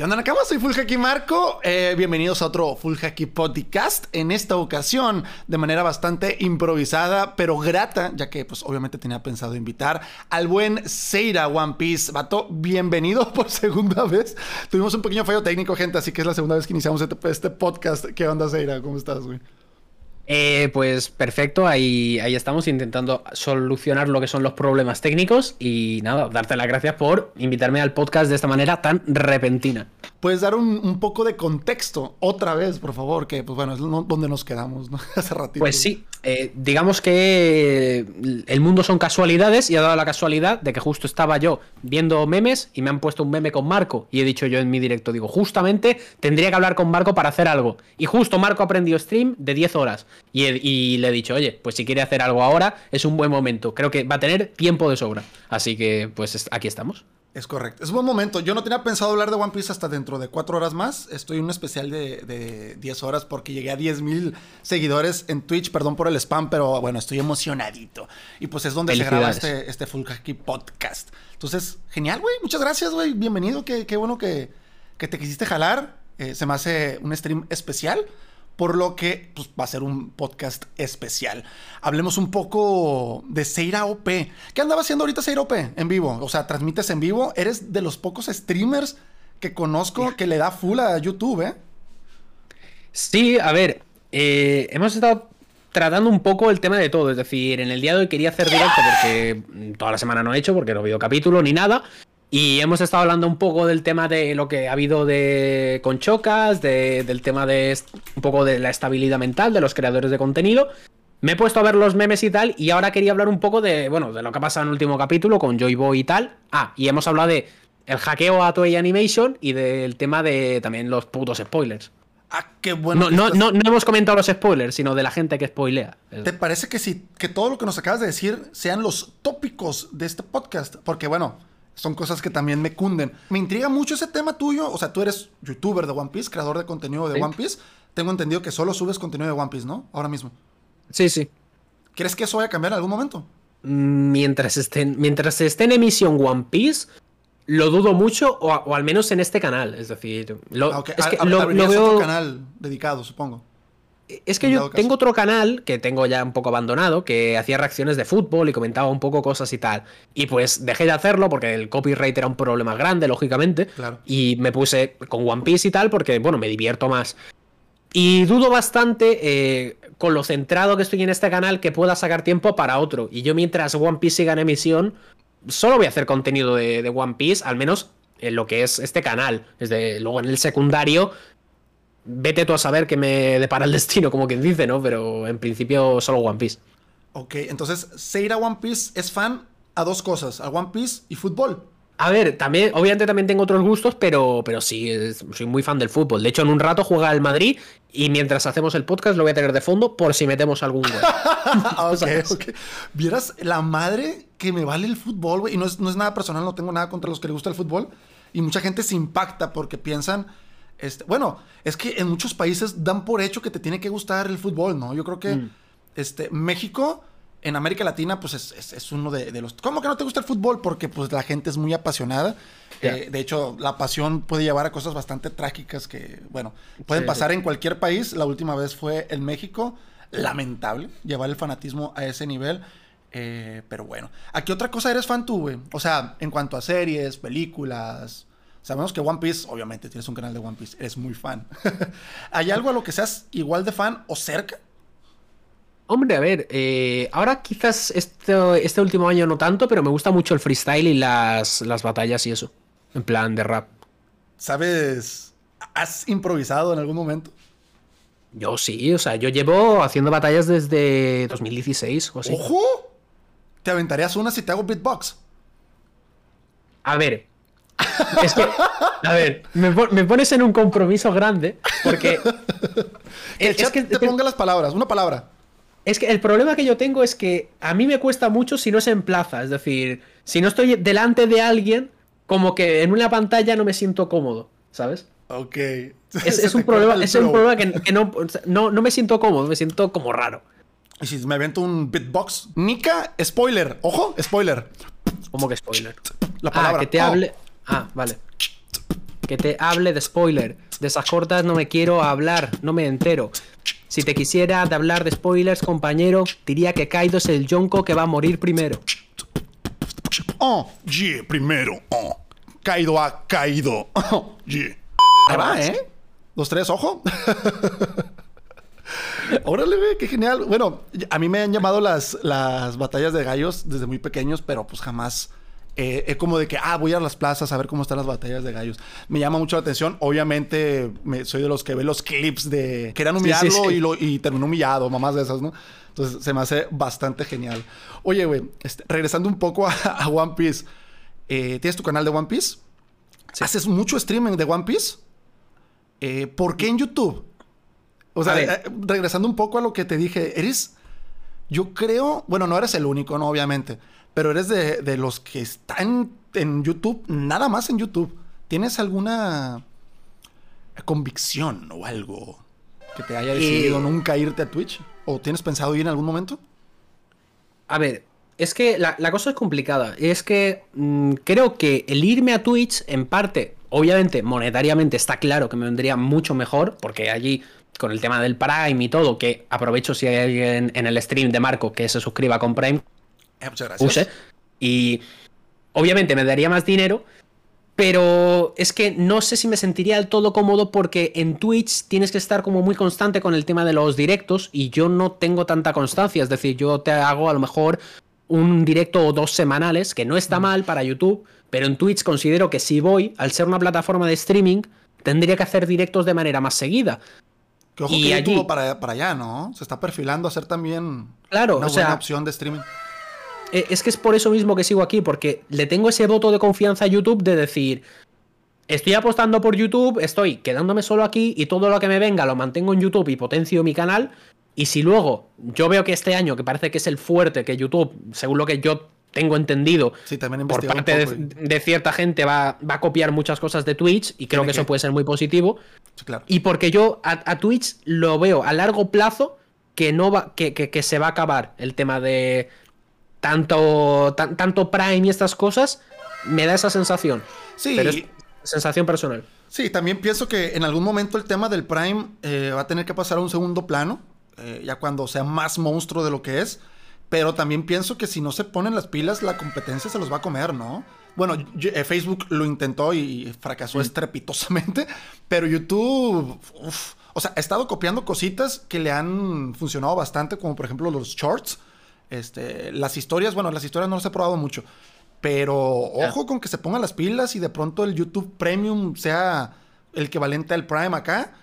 ¿Qué onda, Nakama? Soy Full Hacky Marco. Eh, bienvenidos a otro Full Hacky Podcast. En esta ocasión, de manera bastante improvisada, pero grata, ya que, pues, obviamente tenía pensado invitar al buen Seira One Piece. Vato, bienvenido por segunda vez. Tuvimos un pequeño fallo técnico, gente, así que es la segunda vez que iniciamos este, este podcast. ¿Qué onda, Seira? ¿Cómo estás, güey? Eh, pues perfecto, ahí, ahí estamos intentando solucionar lo que son los problemas técnicos y nada, darte las gracias por invitarme al podcast de esta manera tan repentina. Puedes dar un, poco de contexto otra vez, por favor, que pues bueno, es donde nos quedamos, ¿no? Hace ratito. Pues sí, eh, digamos que el mundo son casualidades y ha dado la casualidad de que justo estaba yo viendo memes y me han puesto un meme con Marco y he dicho yo en mi directo, digo, justamente tendría que hablar con Marco para hacer algo. Y justo Marco aprendió stream de 10 horas y, y le he dicho, oye, pues si quiere hacer algo ahora es un buen momento, creo que va a tener tiempo de sobra. Así que pues aquí estamos. Es correcto. Es un buen momento. Yo no tenía pensado hablar de One Piece hasta dentro de cuatro horas más. Estoy en un especial de, de 10 horas porque llegué a 10 mil seguidores en Twitch. Perdón por el spam, pero bueno, estoy emocionadito. Y pues es donde se graba este, este Full Hacky Podcast. Entonces, genial, güey. Muchas gracias, güey. Bienvenido. Qué, qué bueno que, que, te quisiste jalar. Eh, se me hace un stream especial por lo que pues, va a ser un podcast especial. Hablemos un poco de Seira OP. ¿Qué andaba haciendo ahorita Seira OP en vivo? O sea, transmites en vivo. Eres de los pocos streamers que conozco que le da full a YouTube, ¿eh? Sí, a ver, eh, hemos estado tratando un poco el tema de todo. Es decir, en el día de hoy quería hacer directo porque toda la semana no he hecho, porque no he habido capítulo ni nada. Y hemos estado hablando un poco del tema de lo que ha habido de con Chocas, del tema de un poco de la estabilidad mental de los creadores de contenido. Me he puesto a ver los memes y tal, y ahora quería hablar un poco de, bueno, de lo que ha pasado en el último capítulo con Joy Boy y tal. Ah, y hemos hablado de el hackeo a Toei Animation y del tema de también los putos spoilers. Ah, qué bueno. No, no, no, hemos comentado los spoilers, sino de la gente que spoilea. ¿Te parece que sí, que todo lo que nos acabas de decir sean los tópicos de este podcast? Porque bueno, son cosas que también me cunden. Me intriga mucho ese tema tuyo. O sea, tú eres youtuber de One Piece, creador de contenido de One Piece. Tengo entendido que solo subes contenido de One Piece, ¿no? Ahora mismo. Sí, sí. ¿Crees que eso vaya a cambiar en algún momento? Mientras esté, mientras esté en emisión One Piece, lo dudo mucho, o, al menos en este canal. Es decir, lo, ah, es que lo, veo... canal dedicado, supongo. Es que yo tengo otro canal que tengo ya un poco abandonado, que hacía reacciones de fútbol y comentaba un poco cosas y tal. Y pues dejé de hacerlo porque el copyright era un problema grande, lógicamente. Y me puse con One Piece y tal porque, bueno, me divierto más. Y dudo bastante, eh, con lo centrado que estoy en este canal, que pueda sacar tiempo para otro. Y yo mientras One Piece siga en emisión, solo voy a hacer contenido de, One Piece, al menos en lo que es este canal. Desde luego en el secundario vete tú a saber que me depara el destino, como quien dice, ¿no? Pero en principio solo One Piece. Ok, entonces Seira One Piece es fan a dos cosas, a One Piece y fútbol. A ver, también, obviamente también tengo otros gustos, pero, pero sí, soy muy fan del fútbol. De hecho, en un rato juega el Madrid y mientras hacemos el podcast lo voy a tener de fondo por si metemos algún gol. ok, ok. Vieras la madre que me vale el fútbol, güey. Y no es, no es nada personal, no tengo nada contra los que les gusta el fútbol. Y mucha gente se impacta porque piensan este, bueno, es que en muchos países dan por hecho que te tiene que gustar el fútbol, ¿no? Yo creo que mm. este, México, en América Latina, pues es, uno de, los... ¿Cómo que no te gusta el fútbol? Porque pues la gente es muy apasionada. Eh, de hecho, la pasión puede llevar a cosas bastante trágicas que, bueno, pueden pasar en cualquier país. La última vez fue en México. Lamentable llevar el fanatismo a ese nivel. Eh, pero bueno, ¿a qué otra cosa eres fan tú, güey? O sea, en cuanto a series, películas, Sabemos que One Piece, obviamente tienes un canal de One Piece, eres muy fan. ¿Hay algo a lo que seas igual de fan o cerca? Hombre, a ver, eh, ahora quizás este, este, último año no tanto, pero me gusta mucho el freestyle y las, las batallas y eso. En plan de rap. ¿Sabes? ¿Has improvisado en algún momento? Yo sí, o sea, yo llevo haciendo batallas desde 2016 o así. ¡Ojo! ¿Te aventarías una si te hago beatbox? A ver, es que, a ver, me, pones en un compromiso grande porque. es, que te ponga las palabras, una palabra. Es que el problema que yo tengo es que a mí me cuesta mucho si no se emplaza. Es decir, si no estoy delante de alguien, como que en una pantalla no me siento cómodo, ¿sabes? Ok. Es, un, problema, es un problema que, no, no, no me siento cómodo, me siento como raro. Y si me avento un beatbox, Nika, spoiler, ojo, spoiler. ¿Cómo que spoiler? La palabra. Ah, que te hable. Ah, vale. que te hable de spoiler. De esas cortas no me quiero hablar, no me entero. Si te quisiera de hablar de spoilers, compañero, diría que Kaido es el Yonko que va a morir primero. Oh, yeah, primero. Oh. Kaido ha caído. Oh, yeah. Ahí va, ¿eh? Dos, tres, ojo. Órale, güey, qué genial. Bueno, a mí me han llamado las, las batallas de gallos desde muy pequeños, pero pues jamás eh, es como de que, ah, voy a las plazas a ver cómo están las batallas de gallos. Me llama mucho la atención. Obviamente, soy de los que ve los clips de querían humillarlo Y, lo, y terminó humillado, mamás de esas, ¿no? Entonces se me hace bastante genial. Oye, güey, este, regresando un poco a, One Piece. Eh, ¿Tienes tu canal de One Piece? ¿Haces mucho streaming de One Piece? Eh, ¿Por qué en YouTube? O sea, regresando un poco a lo que te dije, eres. Yo creo. Bueno, no eres el único, ¿no? Obviamente pero eres de, los que están en YouTube, nada más en YouTube. ¿Tienes alguna convicción o algo que te haya decidido eh, nunca irte a Twitch? ¿O tienes pensado ir en algún momento? A ver, es que la, cosa es complicada. Es que mm, creo que el irme a Twitch, en parte, obviamente, monetariamente está claro que me vendría mucho mejor, porque allí, con el tema del Prime y todo, que aprovecho si hay alguien en el stream de Marco que se suscriba con Prime, eh, muchas gracias. y obviamente me daría más dinero, pero es que no sé si me sentiría del todo cómodo porque en Twitch tienes que estar como muy constante con el tema de los directos y yo no tengo tanta constancia. Es decir, yo te hago a lo mejor un directo o dos semanales, que no está mal para YouTube, pero en Twitch considero que si voy, al ser una plataforma de streaming, tendría que hacer directos de manera más seguida. Que ojo y que YouTube para, para allá, ¿no? Se está perfilando a ser también claro, una buena opción de streaming. Eh, es que es por eso mismo que sigo aquí, porque le tengo ese voto de confianza a YouTube de decir, estoy apostando por YouTube, estoy quedándome solo aquí y todo lo que me venga lo mantengo en YouTube y potencio mi canal. Y si luego yo veo que este año, que parece que es el fuerte, que YouTube, según lo que yo tengo entendido, por parte de, cierta gente va, va, a copiar muchas cosas de Twitch y creo que, eso puede ser muy positivo. Y porque yo a, Twitch lo veo a largo plazo que no va, que, que, se va a acabar el tema de, tanto, tanto Prime y estas cosas, me da esa sensación. Sí. Pero es sensación personal. Sí, también pienso que en algún momento el tema del Prime eh, va a tener que pasar a un segundo plano, eh, ya cuando sea más monstruo de lo que es. Pero también pienso que si no se ponen las pilas, la competencia se los va a comer, ¿no? Bueno, eh, Facebook lo intentó y fracasó estrepitosamente, pero YouTube, o sea, ha estado copiando cositas que le han funcionado bastante, como por ejemplo los shorts. Este, las historias, bueno, las historias no las he probado mucho. Pero ojo con que se pongan las pilas y de pronto el YouTube Premium sea el equivalente al Prime acá.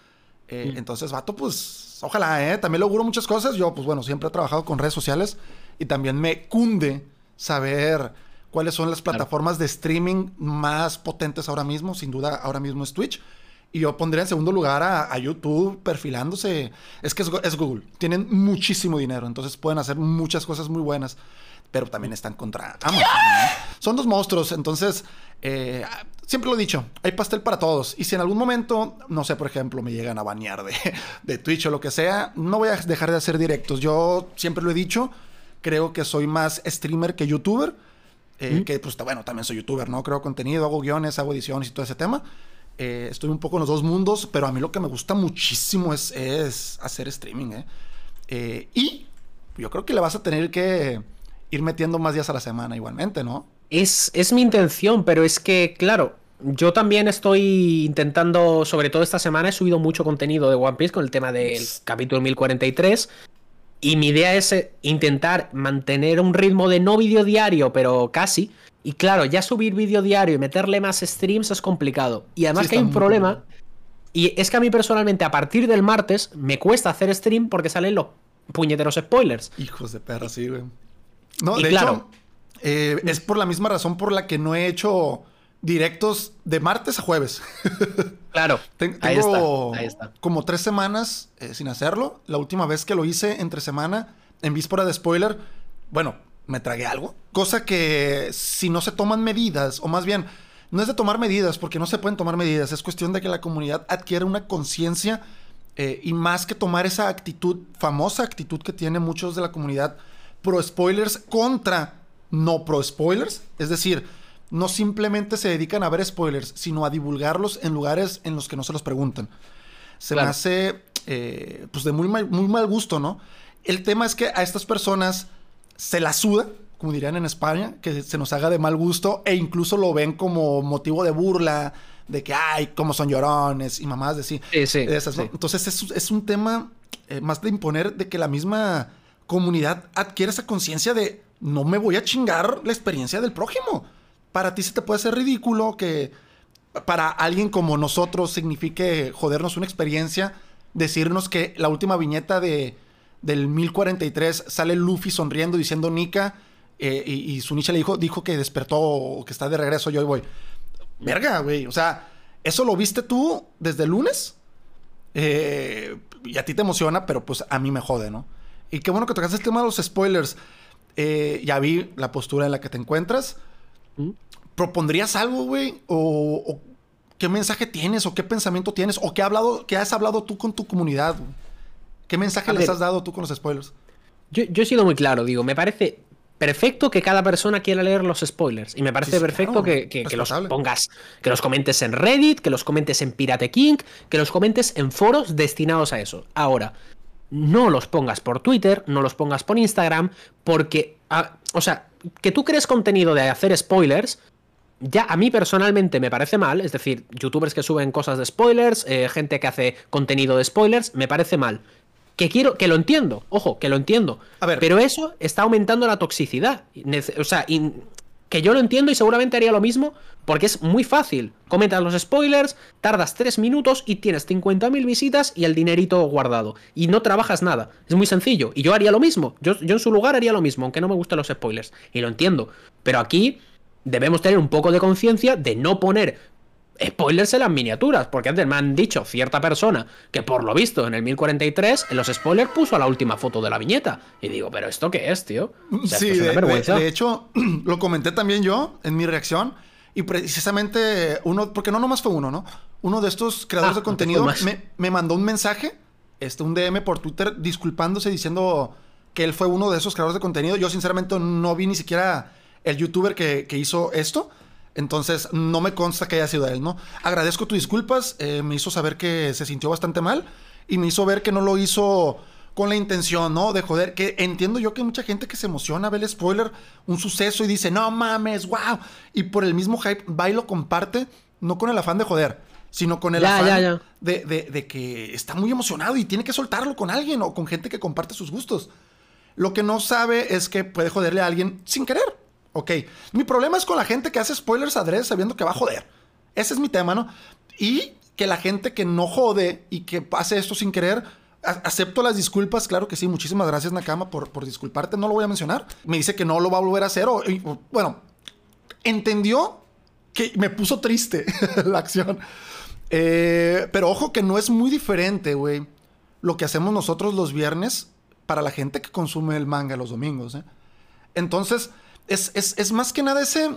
Eh, entonces, vato, pues, ojalá, ¿eh? También le auguro muchas cosas. Yo, pues bueno, siempre he trabajado con redes sociales y también me cunde saber cuáles son las plataformas de streaming más potentes ahora mismo. Sin duda, ahora mismo es Twitch. Y yo pondría en segundo lugar a, YouTube perfilándose. Es que es, Google. Tienen muchísimo dinero, entonces pueden hacer muchas cosas muy buenas. Pero también están contra Amazon. Son dos monstruos, entonces eh, siempre lo he dicho, hay pastel para todos. Y si en algún momento, no sé, por ejemplo, me llegan a bañar de, de Twitch o lo que sea, no voy a dejar de hacer directos. Yo siempre lo he dicho, creo que soy más streamer que youtuber. Eh, que pues bueno, también soy youtuber, ¿no? Creo contenido, hago guiones, hago ediciones y todo ese tema. Eh, estoy un poco en los dos mundos, pero a mí lo que me gusta muchísimo es, hacer streaming. ¿eh? ¿eh? y yo creo que le vas a tener que ir metiendo más días a la semana igualmente, ¿no? Es, es mi intención, pero es que, claro, yo también estoy intentando, sobre todo esta semana, he subido mucho contenido de One Piece con el tema del capítulo 1043. Y mi idea es eh, intentar mantener un ritmo de no vídeo diario, pero casi. Y claro, ya subir vídeo diario y meterle más streams es complicado. Y además que hay un problema. Y es que a mí personalmente, a partir del martes, me cuesta hacer stream porque salen los puñeteros spoilers. Hijos de perra, sí, güey. No, de claro, hecho, eh, es por la misma razón por la que no he hecho directos de martes a jueves. claro. tengo como tres semanas eh, sin hacerlo. La última vez que lo hice entre semana, en víspera de spoiler, bueno, me tragué algo. Cosa que si no se toman medidas, o más bien, no es de tomar medidas, porque no se pueden tomar medidas, es cuestión de que la comunidad adquiera una conciencia eh, y más que tomar esa actitud, famosa actitud que tiene muchos de la comunidad pro spoilers contra no pro spoilers. Es decir, no simplemente se dedican a ver spoilers, sino a divulgarlos en lugares en los que no se los preguntan. Se me hace, eh, pues, de muy mal, muy mal gusto, ¿no? El tema es que a estas personas se la suda, como dirían en España, que se nos haga de mal gusto e incluso lo ven como motivo de burla, de que, ay, cómo son llorones y mamás de sí. sí, Entonces es, un tema eh, más de imponer de que la misma comunidad adquiere esa conciencia de no me voy a chingar la experiencia del prójimo. Para ti se te puede hacer ridículo que para alguien como nosotros signifique jodernos una experiencia, decirnos que la última viñeta de, del 1043 sale Luffy sonriendo diciendo Nika eh, y, su nicha le dijo, dijo que despertó, que está de regreso, yo hoy voy. Verga, güey. O sea, ¿eso lo viste tú desde el lunes? Eh, y a ti te emociona, pero pues a mí me jode, ¿no? Y qué bueno que tocaste el tema de los spoilers. Eh, ya vi la postura en la que te encuentras. ¿Mm? ¿Propondrías algo, güey? O, qué mensaje tienes? ¿O qué pensamiento tienes? ¿O qué, hablado, qué has hablado tú con tu comunidad? ¿Qué mensaje les has dado tú con los spoilers? Yo, yo he sido muy claro, digo, me parece perfecto que cada persona quiera leer los spoilers. Y me parece perfecto que, los pongas, que los comentes en Reddit, que los comentes en Pirate King, que los comentes en foros destinados a eso. Ahora, no los pongas por Twitter, no los pongas por Instagram, porque, ah, o sea, que tú crees contenido de hacer spoilers, ya a mí personalmente me parece mal, es decir, youtubers que suben cosas de spoilers, eh, gente que hace contenido de spoilers, me parece mal. Que quiero, que lo entiendo, ojo, que lo entiendo. A ver. Pero eso está aumentando la toxicidad. O sea, que yo lo entiendo y seguramente haría lo mismo porque es muy fácil. Comentas los spoilers, tardas 3 minutos y tienes 50.000 visitas y el dinerito guardado. Y no trabajas nada. Es muy sencillo. Y yo haría lo mismo. Yo, yo en su lugar haría lo mismo, aunque no me gusten los spoilers. Y lo entiendo. Pero aquí debemos tener un poco de conciencia de no poner spoilers en las miniaturas, porque antes me han dicho cierta persona que por lo visto en el 1043 en los spoilers puso la última foto de la viñeta. Y digo, pero ¿esto qué es, tío? sí, de, hecho, lo comenté también yo en mi reacción. Y precisamente uno, porque no nomás fue uno, ¿no? Uno de estos creadores ah, de contenido me, mandó un mensaje, este, un DM por Twitter, disculpándose, diciendo que él fue uno de esos creadores de contenido. Yo sinceramente no vi ni siquiera el youtuber que, que hizo esto. Entonces, no me consta que haya sido él, ¿no? Agradezco tus disculpas, eh, me hizo saber que se sintió bastante mal y me hizo ver que no lo hizo con la intención, ¿no? De joder, que entiendo yo que hay mucha gente que se emociona a ver el spoiler, un suceso y dice, no mames, wow. Y por el mismo hype va y lo comparte, no con el afán de joder, sino con el afán De, de, que está muy emocionado y tiene que soltarlo con alguien o con gente que comparte sus gustos. Lo que no sabe es que puede joderle a alguien sin querer. Ok. Mi problema es con la gente que hace spoilers adrede sabiendo que va a joder. Ese es mi tema, ¿no? Y que la gente que no jode y que hace esto sin querer, acepto las disculpas, claro que sí. Muchísimas gracias, Nakama, por, por disculparte. No lo voy a mencionar. Me dice que no lo va a volver a hacer. O, bueno, entendió que me puso triste la acción. Eh, pero ojo que no es muy diferente, güey, lo que hacemos nosotros los viernes para la gente que consume el manga los domingos. ¿eh? Entonces, es, más que nada ese...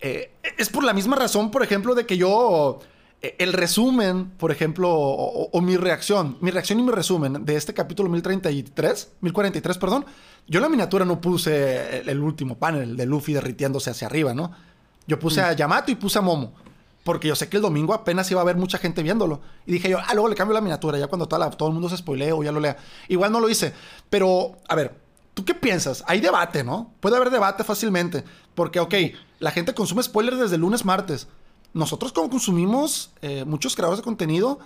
Eh, es por la misma razón, por ejemplo, de que yo... Eh, el resumen, por ejemplo, o, mi reacción, mi reacción y mi resumen de este capítulo 1033, 1043, perdón, yo en la miniatura no puse el, último panel de Luffy derritiéndose hacia arriba, ¿no? Yo puse a mm. Yamato y puse a Momo. Porque yo sé que el domingo apenas iba a haber mucha gente viéndolo. Y dije yo, ah, luego le cambio la miniatura, ya cuando todo el mundo se spoilea o ya lo lea. Igual no lo hice. Pero, a ver, ¿Tú qué piensas? Hay debate, ¿no? Puede haber debate fácilmente. Porque, ok, la gente consume spoilers desde lunes, martes. Nosotros como consumimos eh, muchos creadores de contenido,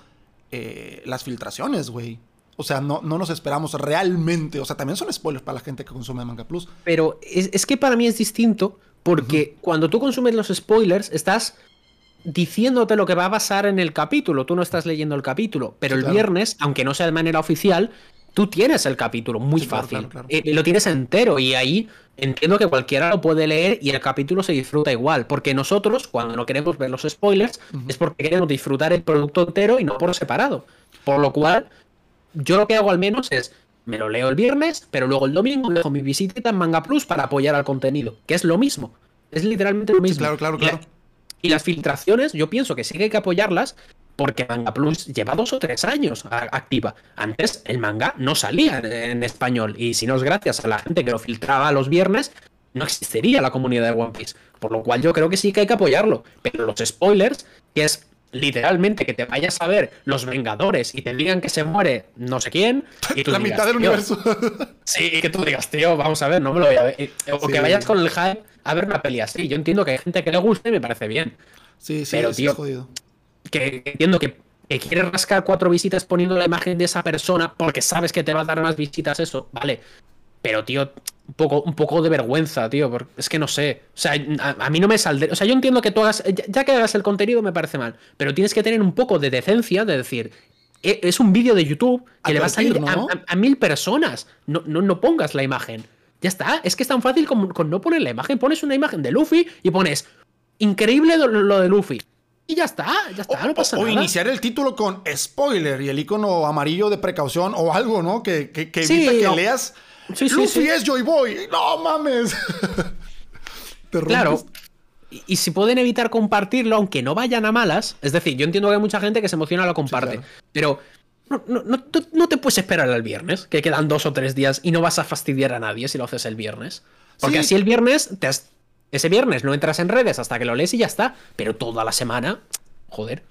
eh, las filtraciones, güey. O sea, no, no nos esperamos realmente. O sea, también son spoilers para la gente que consume Manga Plus. Pero es, que para mí es distinto porque cuando tú consumes los spoilers, estás diciéndote lo que va a pasar en el capítulo. Tú no estás leyendo el capítulo. Pero el viernes, aunque no sea de manera oficial, tú tienes el capítulo muy fácil. Eh, lo tienes entero y ahí entiendo que cualquiera lo puede leer y el capítulo se disfruta igual. Porque nosotros, cuando no queremos ver los spoilers, es porque queremos disfrutar el producto entero y no por separado. Por lo cual, yo lo que hago al menos es. Me lo leo el viernes, pero luego el domingo dejo mi visita en Manga Plus para apoyar al contenido, que es lo mismo. Es literalmente lo mismo. claro, claro, claro. Y las filtraciones, yo pienso que sí que hay que apoyarlas, porque Manga Plus lleva dos o tres años activa. Antes el manga no salía en español y si no es gracias a la gente que lo filtraba los viernes, no existiría la comunidad de One Piece. Por lo cual yo creo que sí que hay que apoyarlo. Pero los spoilers, que es literalmente que te vayas a ver los Vengadores y te digan que se muere no sé quién. Y la mitad del universo. sí, y que tú digas, tío, vamos a ver, no me lo voy a ver. O que vayas con el hype a ver una peli así. Yo entiendo que hay gente que le guste y me parece bien. Sí, sí, pero, tío, jodido. Que, entiendo que, que quieres rascar cuatro visitas poniendo la imagen de esa persona porque sabes que te va a dar más visitas eso, vale. Pero, tío, un poco, un poco de vergüenza, tío. Porque es que no sé. O sea, a, mí no me saldrá. O sea, yo entiendo que tú hagas. Ya, que hagas el contenido me parece mal. Pero tienes que tener un poco de decencia de decir. E, es un vídeo de YouTube que le va a salir a, mil personas. No, no, no, pongas la imagen. Ya está. Es que es tan fácil con, con, no poner la imagen. Pones una imagen de Luffy y pones. Increíble lo, de Luffy. Y ya está, ya está, no pasa o, nada. O iniciar el título con spoiler y el icono amarillo de precaución o algo, ¿no? Que, que, que evita que leas Sí, Luffy es Joy Boy. No mames. claro. Y, si pueden evitar compartirlo, aunque no vayan a malas. Es decir, yo entiendo que hay mucha gente que se emociona lo comparte. Pero no, te puedes esperar al viernes, que quedan dos o tres días y no vas a fastidiar a nadie si lo haces el viernes. Porque así el viernes, ese viernes no entras en redes hasta que lo lees y ya está. Pero toda la semana, joder.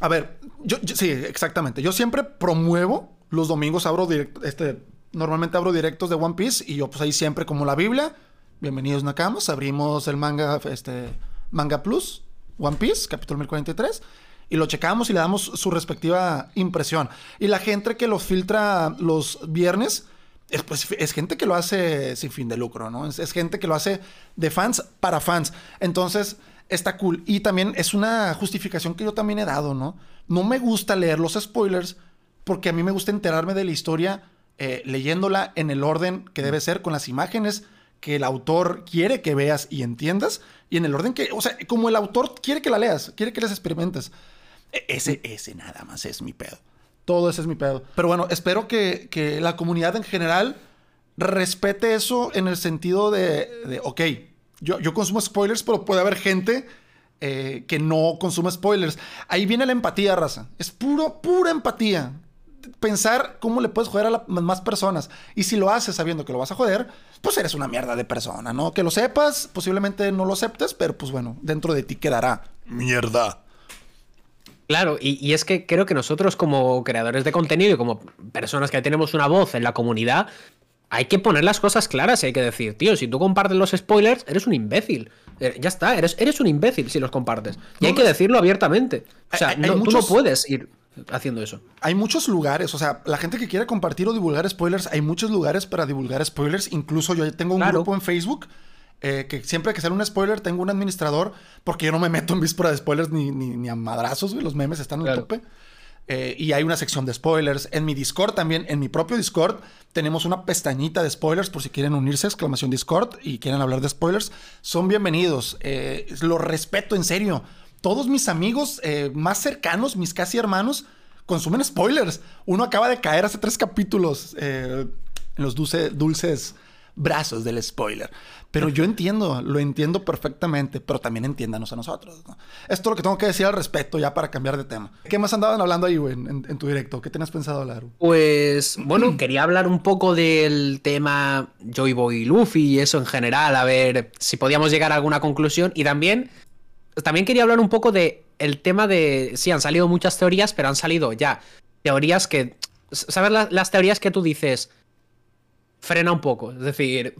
A ver, yo, sí, exactamente. Yo siempre promuevo los domingos abro directo, este normalmente abro directos de One Piece y yo pues ahí siempre como la Biblia, bienvenidos Nakamas, abrimos el manga, este, manga plus, One Piece, capítulo 1043, y lo checamos y le damos su respectiva impresión. Y la gente que lo filtra los viernes, es, pues, es gente que lo hace sin fin de lucro, ¿no? Es, gente que lo hace de fans para fans. Entonces, está cool. Y también es una justificación que yo también he dado, ¿no? No me gusta leer los spoilers porque a mí me gusta enterarme de la historia eh, leyéndola en el orden que debe ser, con las imágenes que el autor quiere que veas y entiendas, y en el orden que, o sea, como el autor quiere que la leas, quiere que las experimentes. E, ese, ese nada más es mi pedo. Todo ese es mi pedo. Pero bueno, espero que, la comunidad en general respete eso en el sentido de, ok, yo, yo consumo spoilers, pero puede haber gente eh, que no consume spoilers. Ahí viene la empatía, raza. Es puro, pura empatía pensar cómo le puedes joder a las más personas. Y si lo haces sabiendo que lo vas a joder, pues eres una mierda de persona, ¿no? Que lo sepas, posiblemente no lo aceptes, pero pues bueno, dentro de ti quedará mierda. Claro, y, es que creo que nosotros como creadores de contenido y como personas que tenemos una voz en la comunidad, hay que poner las cosas claras y hay que decir, tío, si tú compartes los spoilers, eres un imbécil. Eh, ya está, eres, eres un imbécil si los compartes. Y hay que decirlo abiertamente. O sea, tú no puedes ir haciendo eso. Hay muchos lugares, o sea, la gente que quiere compartir o divulgar spoilers, hay muchos lugares para divulgar spoilers. Incluso yo tengo un grupo en Facebook eh, que siempre que sale un spoiler tengo un administrador, porque yo no me meto en víspera de spoilers ni, ni, a madrazos, Los memes están en el tope. Eh, y hay una sección de spoilers. En mi Discord también, en mi propio Discord, tenemos una pestañita de spoilers por si quieren unirse, exclamación Discord, y quieren hablar de spoilers. Son bienvenidos. Eh, lo respeto en serio todos mis amigos eh, más cercanos, mis casi hermanos, consumen spoilers. Uno acaba de caer hace tres capítulos en los dulces brazos del spoiler. Pero yo entiendo, lo entiendo perfectamente, pero también entiéndanos a nosotros. Esto es lo que tengo que decir al respecto ya para cambiar de tema. ¿Qué más andaban hablando ahí, güey, en, tu directo? ¿Qué tenías pensado hablar? Pues, bueno, quería hablar un poco del tema Joy Boy y Luffy y eso en general, a ver si podíamos llegar a alguna conclusión. Y también también quería hablar un poco de el tema de. Sí, han salido muchas teorías, pero han salido ya teorías que. ¿Sabes las teorías que tú dices? Frena un poco. Es decir,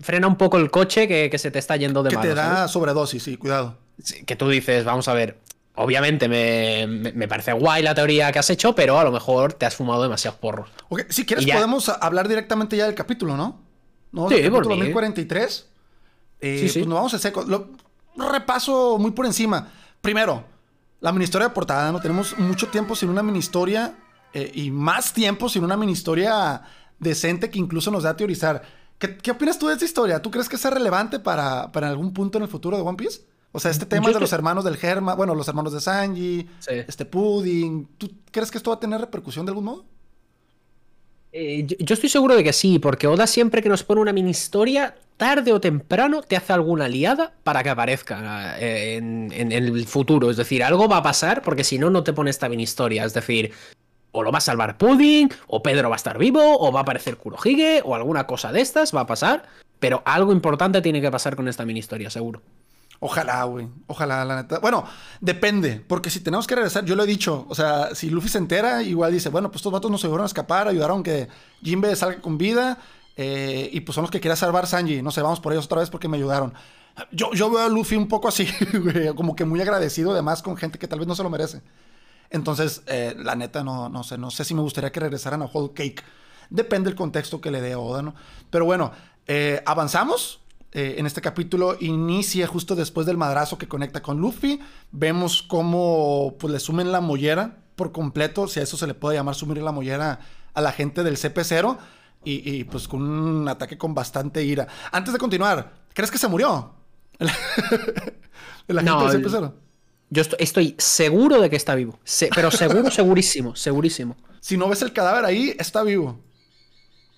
frena un poco el coche que, se te está yendo de Que te da sobredosis, sí, cuidado. que tú dices, vamos a ver. Obviamente me, parece guay la teoría que has hecho, pero a lo mejor te has fumado demasiados porros. si quieres, podemos hablar directamente ya del capítulo, ¿no? ¿No? Sí, capítulo 2043. Eh, sí, sí. Pues nos vamos a seco repaso muy por encima. Primero, la mini historia de portada, ¿no? Tenemos mucho tiempo sin una mini historia eh, y más tiempo sin una mini historia decente que incluso nos da a teorizar. ¿Qué, opinas tú de esta historia? ¿Tú crees que sea relevante para, algún punto en el futuro de One Piece? O sea, este tema de los hermanos del Germa, bueno, los hermanos de Sanji, este Pudding, ¿tú crees que esto va a tener repercusión de algún modo? Eh, yo, estoy seguro de que sí, porque Oda siempre que nos pone una mini historia, tarde o temprano te hace alguna liada para que aparezca eh, en, el futuro. Es decir, algo va a pasar porque si no, no te pone esta mini historia. Es decir, o lo va a salvar Pudding, o Pedro va a estar vivo, o va a aparecer Kurohige, o alguna cosa de estas va a pasar pero algo importante tiene que pasar con esta mini historia, seguro. Ojalá, güey. Ojalá, la neta. Bueno, depende. Porque si tenemos que regresar, yo lo he dicho. O sea, si Luffy se entera, igual dice, bueno, pues estos vatos nos ayudaron a escapar, ayudaron que Jinbe salga con vida. Eh, y pues son los que quería salvar Sanji. No sé, vamos por ellos otra vez porque me ayudaron. Yo, yo veo a Luffy un poco así, güey. Como que muy agradecido, además, con gente que tal vez no se lo merece. Entonces, eh, la neta, no, no sé. No sé si me gustaría que regresaran a Whole Cake. Depende del contexto que le dé Oda, ¿no? Pero bueno, eh, avanzamos. Eh, en este capítulo inicia justo después del madrazo que conecta con Luffy. Vemos cómo pues, le sumen la mollera por completo, si a eso se le puede llamar sumir la mollera a la gente del CP0. Y, pues con un ataque con bastante ira. Antes de continuar, ¿crees que se murió? El, no, del CP0. Yo estoy, seguro de que está vivo. pero seguro, segurísimo, segurísimo. Si no ves el cadáver ahí, está vivo.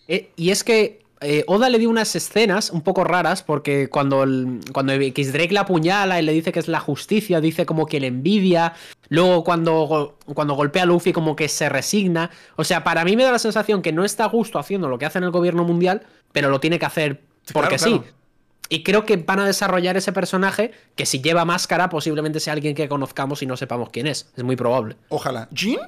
Eh, y es que eh, Oda le dio unas escenas un poco raras porque cuando, cuando X-Drake la apuñala y le dice que es la justicia, dice como que le envidia. Luego cuando, cuando golpea a Luffy como que se resigna. O sea, para mí me da la sensación que no está a gusto haciendo lo que hace en el gobierno mundial, pero lo tiene que hacer porque sí. Y creo que van a desarrollar ese personaje que si lleva máscara posiblemente sea alguien que conozcamos y no sepamos quién es. Es muy probable. Ojalá. ¿Jin?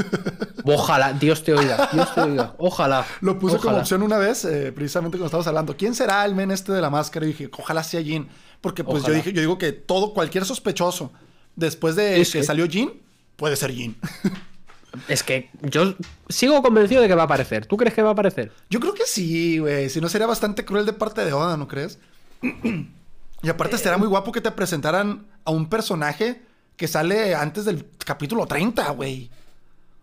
Ojalá, Dios te oiga, Dios te oiga. Ojalá. Lo puse como opción una vez, eh, precisamente cuando estábamos hablando. ¿Quién será el men este de la máscara? Y dije, ojalá sea Jin. Porque pues yo dije, yo digo que todo, cualquier sospechoso, después de que salió Jin, puede ser Jin. Es que yo sigo convencido de que va a aparecer. ¿Tú crees que va a aparecer? Yo creo que sí, güey. Si no sería bastante cruel de parte de Oda, ¿no crees? y aparte estaría muy guapo que te presentaran a un personaje que sale antes del capítulo 30, güey.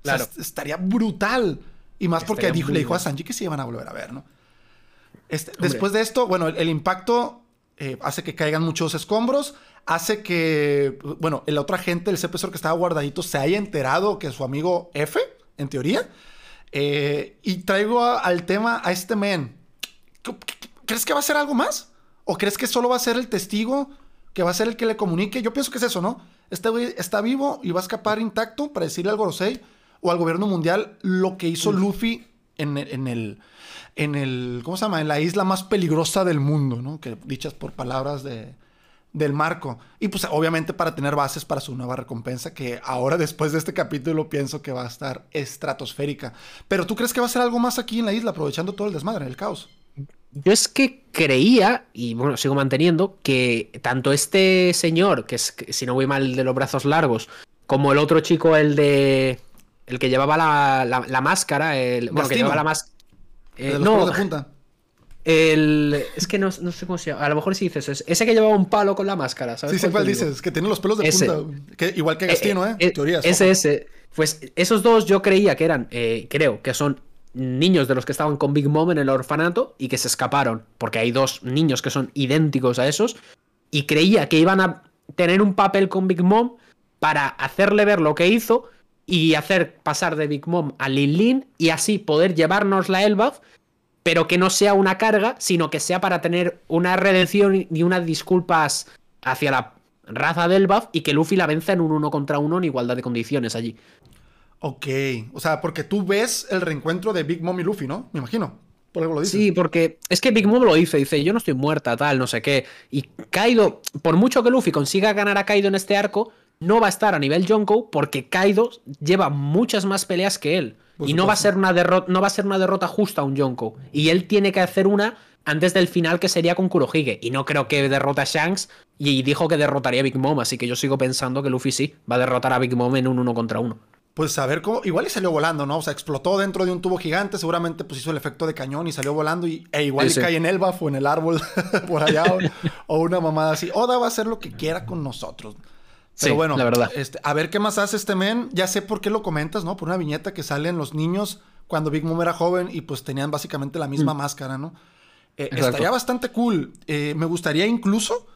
Claro. estaría brutal. Y más porque dijo, le dijo a Sanji que se iban a volver a ver, ¿no? Este, después de esto, bueno, el, impacto eh, hace que caigan muchos escombros hace que, bueno, el otro agente del CPSOR que estaba guardadito se haya enterado que su amigo F, en teoría. Eh, y traigo al tema a este men. ¿Crees que va a ser algo más? ¿O crees que solo va a ser el testigo que va a ser el que le comunique? Yo pienso que es eso, ¿no? Este güey está vivo y va a escapar intacto para decirle al Gorosei o al gobierno mundial lo que hizo Luffy en, en, el, en el, ¿cómo se llama? En la isla más peligrosa del mundo, ¿no? Que dichas por palabras de, del marco. Y pues obviamente para tener bases para su nueva recompensa, que ahora después de este capítulo pienso que va a estar estratosférica. Pero tú crees que va a ser algo más aquí en la isla, aprovechando todo el desmadre, el caos. Yo es que creía, y bueno, sigo manteniendo, que tanto este señor, que es, si no voy mal, de los brazos largos, como el otro chico, el de... El que llevaba la, máscara, el... Bueno, que llevaba la máscara... Eh, no, de punta. El. Es que no, sé cómo se llama. A lo mejor si dices eso. Ese que llevaba un palo con la máscara, ¿sabes? Sí, sí, cuál dices. Que tiene los pelos de punta. igual que Gastino, ¿eh? ¿eh? eh ese, ese. Pues esos dos yo creía que eran. Eh, creo que son niños de los que estaban con Big Mom en el orfanato y que se escaparon. Porque hay dos niños que son idénticos a esos. Y creía que iban a tener un papel con Big Mom para hacerle ver lo que hizo y hacer pasar de Big Mom a Lin Lin y así poder llevarnos la Elbaf pero que no sea una carga, sino que sea para tener una redención y unas disculpas hacia la raza del buff y que Luffy la venza en un uno contra uno en igualdad de condiciones allí. Ok, o sea, porque tú ves el reencuentro de Big Mom y Luffy, ¿no? Me imagino. Por algo lo dices. Sí, porque es que Big Mom lo dice, dice, yo no estoy muerta, tal, no sé qué. Y Kaido, por mucho que Luffy consiga ganar a Kaido en este arco, no va a estar a nivel Jonko porque Kaido lleva muchas más peleas que él y no va, a ser una derrota, no va a ser una derrota justa a un Yonko. Y él tiene que hacer una antes del final que sería con Kurohige. Y no creo que derrote a Shanks. Y dijo que derrotaría a Big Mom. Así que yo sigo pensando que Luffy sí va a derrotar a Big Mom en un uno contra uno. Pues a ver cómo. Igual y salió volando, ¿no? O sea, explotó dentro de un tubo gigante. Seguramente pues hizo el efecto de cañón y salió volando. Y, e igual y cae en el o en el árbol por allá. o, una mamada así. Oda va a hacer lo que quiera con nosotros. Pero bueno, la verdad. Este, a ver qué más hace este men. Ya sé por qué lo comentas, ¿no? Por una viñeta que salen los niños cuando Big Mom era joven y pues tenían básicamente la misma mm. máscara, ¿no? Eh, estaría bastante cool. Eh, me gustaría incluso,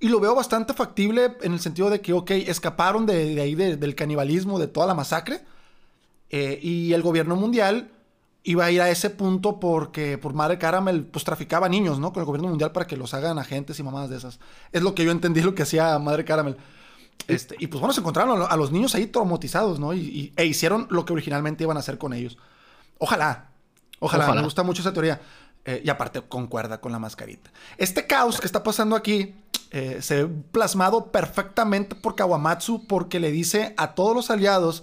y lo veo bastante factible en el sentido de que, ok, escaparon de, ahí del canibalismo, de toda la masacre, eh, y el gobierno mundial iba a ir a ese punto porque por Madre Caramel pues traficaba niños, ¿no? Con el gobierno mundial para que los hagan agentes y mamadas de esas. Es lo que yo entendí lo que hacía Madre Caramel. Este, y pues bueno, se encontraron a los niños ahí traumatizados, ¿no? Y, e hicieron lo que originalmente iban a hacer con ellos. Ojalá, ojalá, me gusta mucho esa teoría. Eh, y aparte concuerda con la mascarita. Este caos que está pasando aquí eh, se ve plasmado perfectamente por Kawamatsu porque le dice a todos los aliados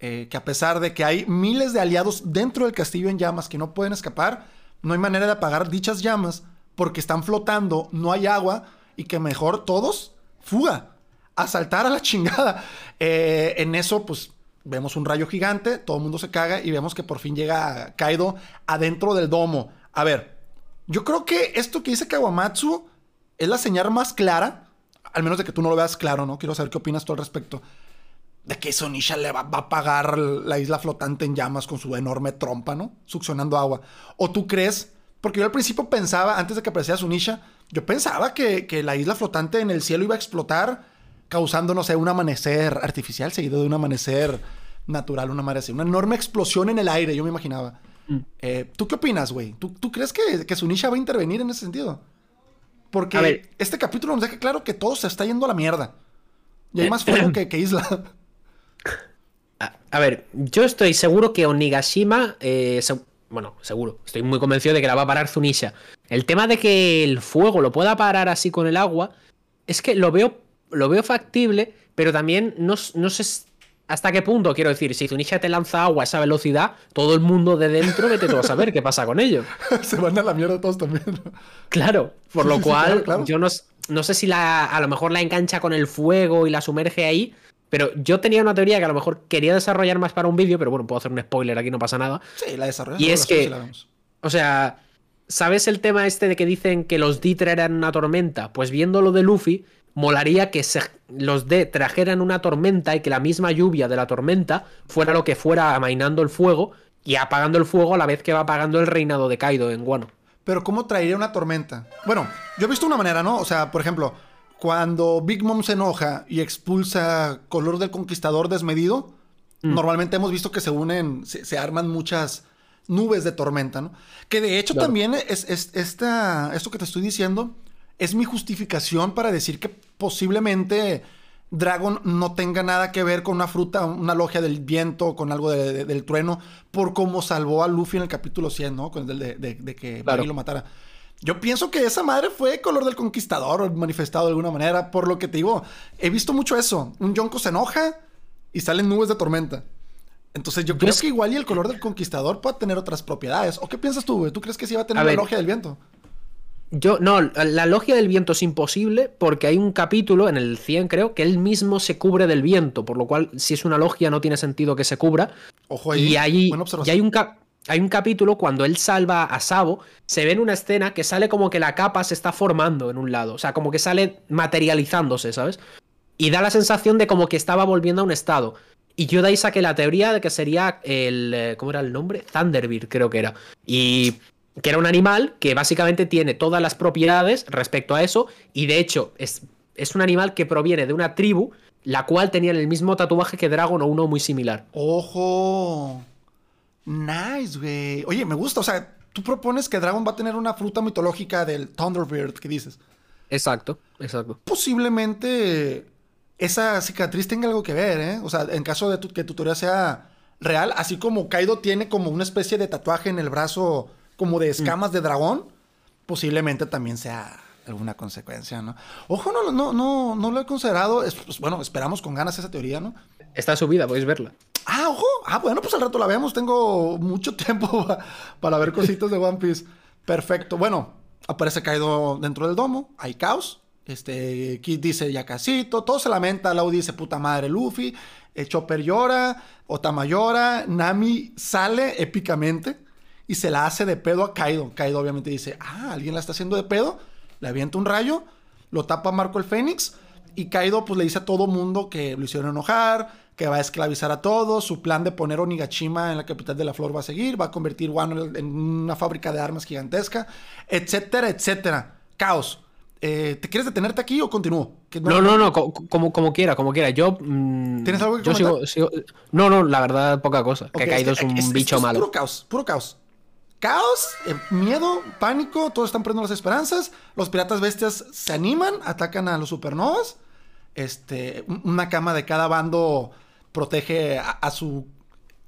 eh, que a pesar de que hay miles de aliados dentro del castillo en llamas que no pueden escapar, no hay manera de apagar dichas llamas porque están flotando, no hay agua y que mejor todos fuga, a saltar a la chingada. en eso, pues vemos un rayo gigante, todo el mundo se caga y vemos que por fin llega Kaido adentro del domo. A ver, yo creo que esto que dice Kawamatsu es la señal más clara, al menos de que tú no lo veas claro, ¿no? Quiero saber qué opinas tú al respecto. De que Sonisha le va, a apagar la isla flotante en llamas con su enorme trompa, ¿no? Succionando agua. ¿O tú crees? Porque yo al principio pensaba, antes de que apareciera Sunisha, yo pensaba que, que la isla flotante en el cielo iba a explotar, causando, no sé, un amanecer artificial seguido de un amanecer natural, un amanecer. Una enorme explosión en el aire, yo me imaginaba. Mm. Eh, ¿Tú qué opinas, güey? ¿Tú, crees que, que Sunisha va a intervenir en ese sentido? Porque este capítulo nos deja claro que todo se está yendo a la mierda. Y hay más fuego que, Isla. A, ver, yo estoy seguro que Onigashima. Eh, bueno, seguro. Estoy muy convencido de que la va a parar Zunisha. El tema de que el fuego lo pueda parar así con el agua. Es que lo veo, lo veo factible, pero también no, no sé ¿Hasta qué punto? Quiero decir, si Zunisha te lanza agua a esa velocidad, todo el mundo de dentro vete tú a saber qué pasa con ello. Se van a la mierda todos también. Claro, por lo cual yo no, no, sé si la, a lo mejor la engancha con el fuego y la sumerge ahí, pero yo tenía una teoría que a lo mejor quería desarrollar más para un vídeo, pero bueno, puedo hacer un spoiler aquí, no pasa nada. Sí, la desarrollamos. Y es que, o sea, ¿sabes el tema este de que dicen que los Dieter eran una tormenta? Pues viendo lo de Luffy, molaría que los D trajeran una tormenta y que la misma lluvia de la tormenta fuera lo que fuera amainando el fuego y apagando el fuego a la vez que va apagando el reinado de Kaido en Guano. Pero ¿cómo traería una tormenta? Bueno, yo he visto una manera, ¿no? O sea, por ejemplo, cuando Big Mom se enoja y expulsa color del conquistador desmedido, mm. normalmente hemos visto que se unen, se, arman muchas nubes de tormenta, ¿no? Que de hecho también es, es, esta, esto que te estoy diciendo es mi justificación para decir que posiblemente Dragon no tenga nada que ver con una fruta, una logia del viento, con algo del trueno, por cómo salvó a Luffy en el capítulo 100, ¿no? Con el de, que lo matara. Yo pienso que esa madre fue color del conquistador, manifestado de alguna manera. Por lo que te digo, he visto mucho eso. Un Yonko se enoja y salen nubes de tormenta. Entonces yo creo que igual y el color del conquistador puede tener otras propiedades. ¿O qué piensas tú, güey? ¿Tú crees que sí va a tener la logia del viento? Yo, no, la logia del viento es imposible porque hay un capítulo, en el 100 creo, que él mismo se cubre del viento, por lo cual si es una logia no tiene sentido que se cubra. Ojo ahí. Y, hay, y hay, un hay un capítulo cuando él salva a Sabo, se ve en una escena que sale como que la capa se está formando en un lado, o sea, como que sale materializándose, ¿sabes? Y da la sensación de como que estaba volviendo a un estado. Y yo de ahí saqué la teoría de que sería el. Eh, ¿Cómo era el nombre? Thunderbird, creo que era. Y que era un animal que básicamente tiene todas las propiedades respecto a eso y de hecho es, es un animal que proviene de una tribu la cual tenía el mismo tatuaje que Dragon o uno muy similar. ¡Ojo! Nice, güey. Oye, me gusta. O sea, tú propones que Dragon va a tener una fruta mitológica del Thunderbird que dices. Exacto, exacto. Posiblemente esa cicatriz tenga algo que ver, ¿eh? O sea, en caso de que tu teoría sea real, así como Kaido tiene como una especie de tatuaje en el brazo como de escamas de dragón, posiblemente también sea alguna consecuencia, ¿no? Ojo, no, no, no, no lo he considerado. pues, bueno, esperamos con ganas esa teoría, ¿no? Está subida, podéis verla. Ah, ojo. Ah, bueno, pues al rato la vemos. Tengo mucho tiempo para ver cositas de One Piece. Perfecto. Bueno, aparece caído dentro del domo. Hay caos. Este, Kid dice ya casito. Todo se lamenta. Lau dice puta madre Luffy. Eh, Chopper llora. Otama llora. Nami sale épicamente y se la hace de pedo a Kaido. Kaido obviamente dice, ah, alguien la está haciendo de pedo, le avienta un rayo, lo tapa Marco el Fénix y Kaido pues le dice a todo mundo que lo hicieron enojar, que va a esclavizar a todos, su plan de poner Onigashima en la capital de la flor va a seguir, va a convertir Wano en una fábrica de armas gigantesca, etcétera, etcétera. Caos. Eh, ¿Te quieres detenerte aquí o continúo? No, no, no, como, como, quiera, como quiera. Yo. Mm, ¿Tienes algo que yo No, no, la verdad, poca cosa. que Kaido es, un bicho malo. Puro caos, puro caos caos, eh, miedo, pánico, todos están perdiendo las esperanzas. Los piratas bestias se animan, atacan a los supernovas. Este, una cama de cada bando protege a, su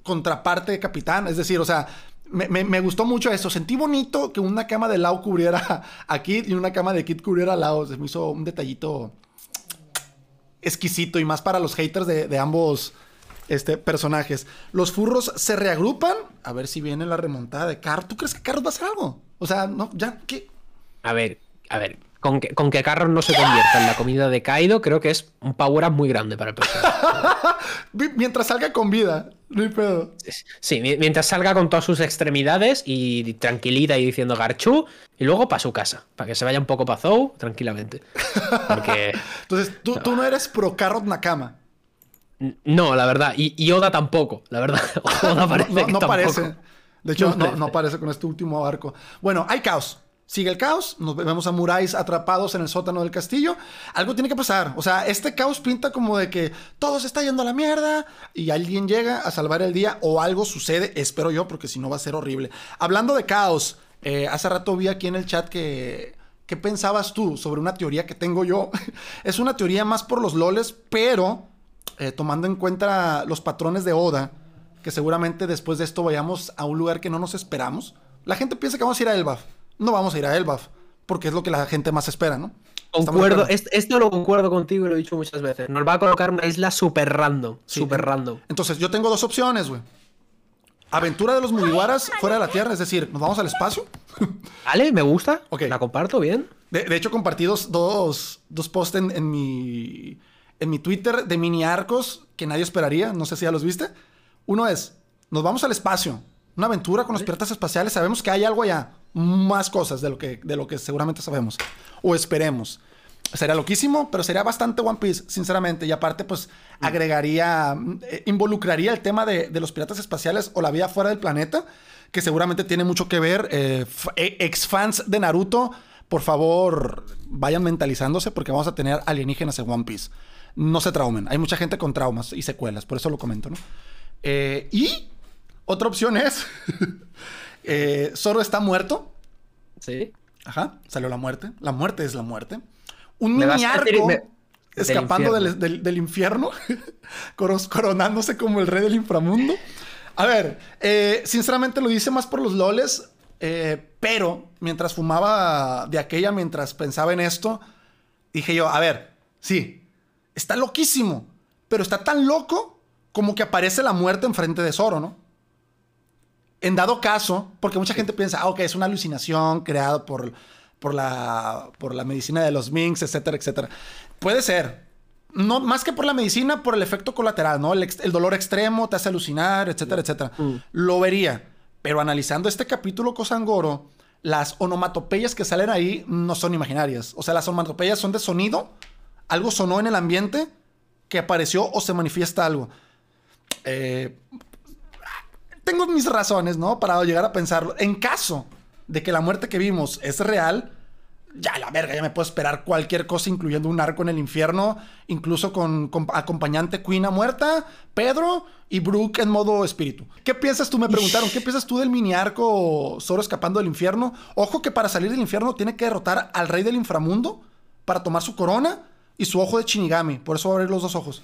contraparte capitán. Es decir, o sea, me, gustó mucho eso. Sentí bonito que una cama de Lau cubriera a Kid y una cama de Kid cubriera a Lau. Se me hizo un detallito exquisito y más para los haters de, ambos este, personajes. Los furros se reagrupan. A ver si viene la remontada de Carlos. ¿Tú crees que Carlos va a hacer algo? O sea, no, ya, ¿qué? A ver, a ver. Con que, con que Carros no se convierta en la comida de Kaido, creo que es un power up muy grande para el personaje. mientras salga con vida, no hay pedo. Sí, mientras salga con todas sus extremidades y tranquilita y diciendo Garchu, y luego para su casa, para que se vaya un poco para Zou tranquilamente. Porque. Entonces, ¿tú no. tú no eres pro Carrot Nakama. No, la verdad. Y, Oda tampoco, la verdad. Oda parece no, no parece. De hecho, no, no, parece con este último arco. Bueno, hay caos. Sigue el caos, nos vemos a Murais atrapados en el sótano del castillo. Algo tiene que pasar. O sea, este caos pinta como de que todo se está yendo a la mierda y alguien llega a salvar el día o algo sucede, espero yo, porque si no va a ser horrible. Hablando de caos, eh, hace rato vi aquí en el chat que ¿Qué pensabas tú sobre una teoría que tengo yo? es una teoría más por los loles, pero eh, tomando en cuenta los patrones de Oda, que seguramente después de esto vayamos a un lugar que no nos esperamos. La gente piensa que vamos a ir a Elbaf no vamos a ir a Elbaf, porque es lo que la gente más espera, ¿no? Concuerdo, esto lo concuerdo contigo y lo he dicho muchas veces. Nos va a colocar una isla súper random. Súper random. Entonces, yo tengo dos opciones, güey. Aventura de los Mugiwaras fuera de la Tierra, es decir, nos vamos al espacio. Vale, me gusta. Ok. La comparto bien. De, hecho, compartí dos, dos, posts en, en, mi, en mi Twitter de mini arcos que nadie esperaría. No sé si ya los viste. Uno es, nos vamos al espacio. Una aventura con los piratas espaciales. Sabemos que hay algo allá más cosas de lo que, de lo que seguramente sabemos. O esperemos. Sería loquísimo, pero sería bastante One Piece, sinceramente. Y aparte, pues, mm. agregaría, eh, involucraría el tema de, los piratas espaciales o la vida fuera del planeta, que seguramente tiene mucho que ver. Eh, eh, ex fans de Naruto, por favor, vayan mentalizándose porque vamos a tener alienígenas en One Piece. No se traumen. Hay mucha gente con traumas y secuelas, por eso lo comento, ¿no? y otra opción es Eh, Zoro está muerto. Sí. Ajá, salió la muerte. La muerte es la muerte. Un mini arco escapando del infierno, coronándose como el rey del inframundo. A ver, eh, sinceramente lo dice más por los loles, eh, pero mientras fumaba de aquella, mientras pensaba en esto, dije yo, a ver, sí, está loquísimo, pero está tan loco como que aparece la muerte enfrente de Zoro, ¿no? en dado caso, porque mucha gente piensa, ah, ok, es una alucinación creada por, por, la, por la medicina de los Minks, etcétera, etcétera. Puede ser. No, más que por la medicina, por el efecto colateral, ¿no? El, dolor extremo te hace alucinar, etcétera, etcétera. Mm. Lo vería. Pero analizando este capítulo Cosangoro, las onomatopeyas que salen ahí no son imaginarias. O sea, las onomatopeyas son de sonido. Algo sonó en el ambiente que apareció o se manifiesta algo. Eh, tengo mis razones, ¿no? Para llegar a pensarlo. En caso de que la muerte que vimos es real, ya la verga, ya me puedo esperar cualquier cosa, incluyendo un arco en el infierno, incluso con, acompañante Queen a muerta, Pedro y Brooke en modo espíritu. ¿Qué piensas tú? Me preguntaron, ¿qué piensas tú del mini arco Zoro escapando del infierno? Ojo que para salir del infierno tiene que derrotar al rey del inframundo para tomar su corona y su ojo de Shinigami. Por eso va a abrir los dos ojos.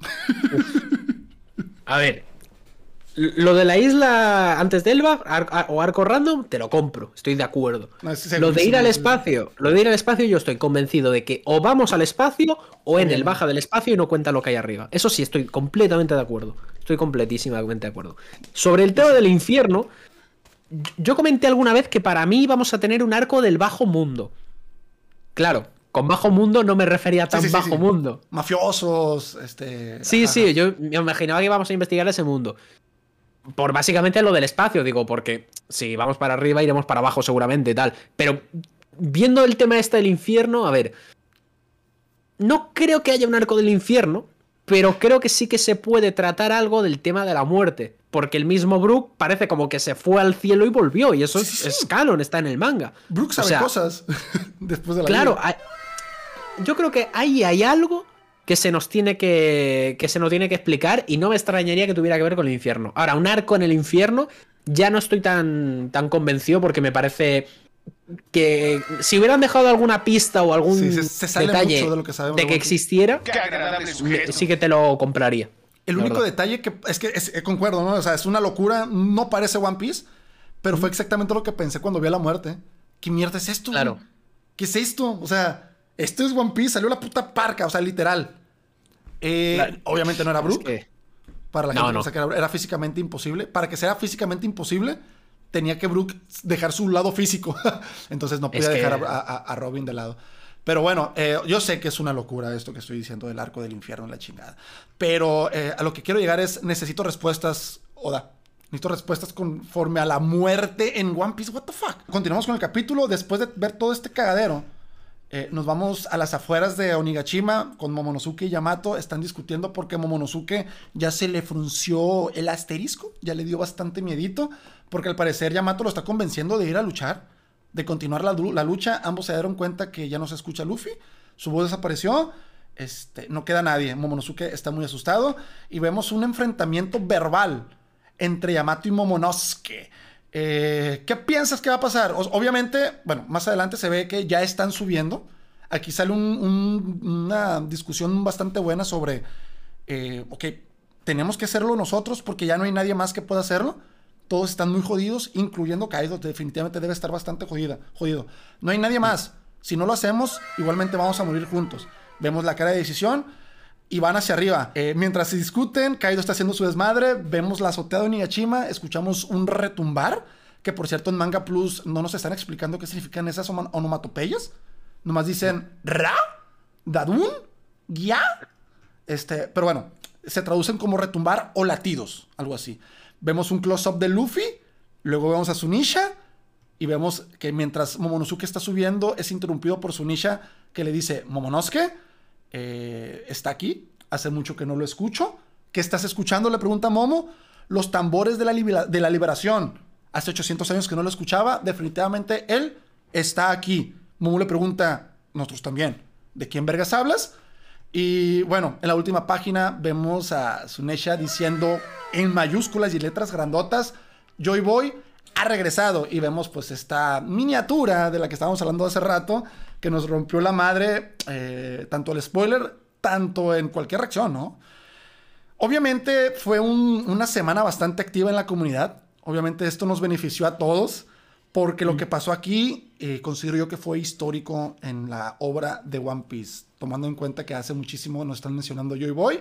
A ver, lo de la isla antes de Elba o arco random, te lo compro, estoy de acuerdo. lo de ir al espacio, lo de ir al espacio, yo estoy convencido de que o vamos al espacio o en el baja del espacio y no cuenta lo que hay arriba. Eso sí, estoy completamente de acuerdo. Estoy completísimamente de acuerdo. Sobre el tema del infierno, yo comenté alguna vez que para mí vamos a tener un arco del bajo mundo. Claro, con bajo mundo no me refería a tan bajo mundo. Mafiosos, este. Sí, sí, yo me imaginaba que íbamos a investigar ese mundo por básicamente lo del espacio, digo, porque si vamos para arriba iremos para abajo seguramente, tal. Pero viendo el tema este del infierno, a ver, no creo que haya un arco del infierno, pero creo que sí que se puede tratar algo del tema de la muerte. Porque el mismo Brook parece como que se fue al cielo y volvió. Y eso es, canon, está en el manga. Brook sabe cosas después de la Claro, yo creo que ahí hay algo que se nos tiene que, que se nos tiene que explicar y no me extrañaría que tuviera que ver con el infierno. Ahora, un arco en el infierno ya no estoy tan, tan convencido porque me parece que si hubieran dejado alguna pista o algún detalle de, que, existiera, sí que te lo compraría. El único detalle que es que es, eh, concuerdo, ¿no? O sea, es una locura, no parece One Piece, pero fue exactamente lo que pensé cuando vi a la muerte. ¿Qué mierda es esto? Claro. ¿Qué es esto? O sea, esto es One Piece, salió la puta parca, o sea, literal. Eh, obviamente no era Brook. Para la gente que era, físicamente imposible. Para que sea físicamente imposible, tenía que Brook dejar su lado físico. Entonces no podía dejar a, Robin de lado. Pero bueno, eh, yo sé que es una locura esto que estoy diciendo del arco del infierno en la chingada. Pero eh, a lo que quiero llegar es, necesito respuestas, Oda. Necesito respuestas conforme a la muerte en One Piece. What the fuck? Continuamos con el capítulo. Después de ver todo este cagadero, eh, nos vamos a las afueras de Onigashima con Momonosuke y Yamato. Están discutiendo porque Momonosuke ya se le frunció el asterisco. Ya le dio bastante miedito. Porque al parecer Yamato lo está convenciendo de ir a luchar. De continuar la, la lucha. Ambos se dieron cuenta que ya no se escucha Luffy. Su voz desapareció. Este, no queda nadie. Momonosuke está muy asustado. Y vemos un enfrentamiento verbal entre Yamato y Momonosuke. Eh, ¿Qué piensas que va a pasar? obviamente, bueno, más adelante se ve que ya están subiendo. Aquí sale una discusión bastante buena sobre, eh, ok, tenemos que hacerlo nosotros porque ya no hay nadie más que pueda hacerlo. Todos están muy jodidos, incluyendo Kaido. Definitivamente debe estar bastante jodida, jodido. No hay nadie más. Si no lo hacemos, igualmente vamos a morir juntos. Vemos la cara de decisión y van hacia arriba. Eh, mientras se discuten, Kaido está haciendo su desmadre, vemos la azotea de Nigashima, escuchamos un retumbar, que por cierto en Manga Plus no nos están explicando qué significan esas onomatopeyas. Nomás dicen Ra, Dadun, Gya. Este, pero bueno, se traducen como retumbar o latidos, algo así. Vemos un close-up de Luffy, luego vemos a Sunisha y vemos que mientras Momonosuke está subiendo es interrumpido por Sunisha que le dice, Momonosuke, eh, está aquí. Hace mucho que no lo escucho. ¿Qué estás escuchando? Le pregunta Momo. Los tambores de la, liberación. Hace 800 años que no lo escuchaba. Definitivamente él está aquí. Momo le pregunta, nosotros también, ¿de quién vergas hablas? Y bueno, en la última página vemos a Sunesha diciendo en mayúsculas y letras grandotas, Joy Boy ha regresado. Y vemos pues esta miniatura de la que estábamos hablando hace rato, que nos rompió la madre, eh, tanto el spoiler, tanto en cualquier reacción, ¿no? Obviamente fue una semana bastante activa en la comunidad. Obviamente esto nos benefició a todos, porque lo que pasó aquí eh, considero yo que fue histórico en la obra de One Piece, tomando en cuenta que hace muchísimo nos están mencionando Joy Boy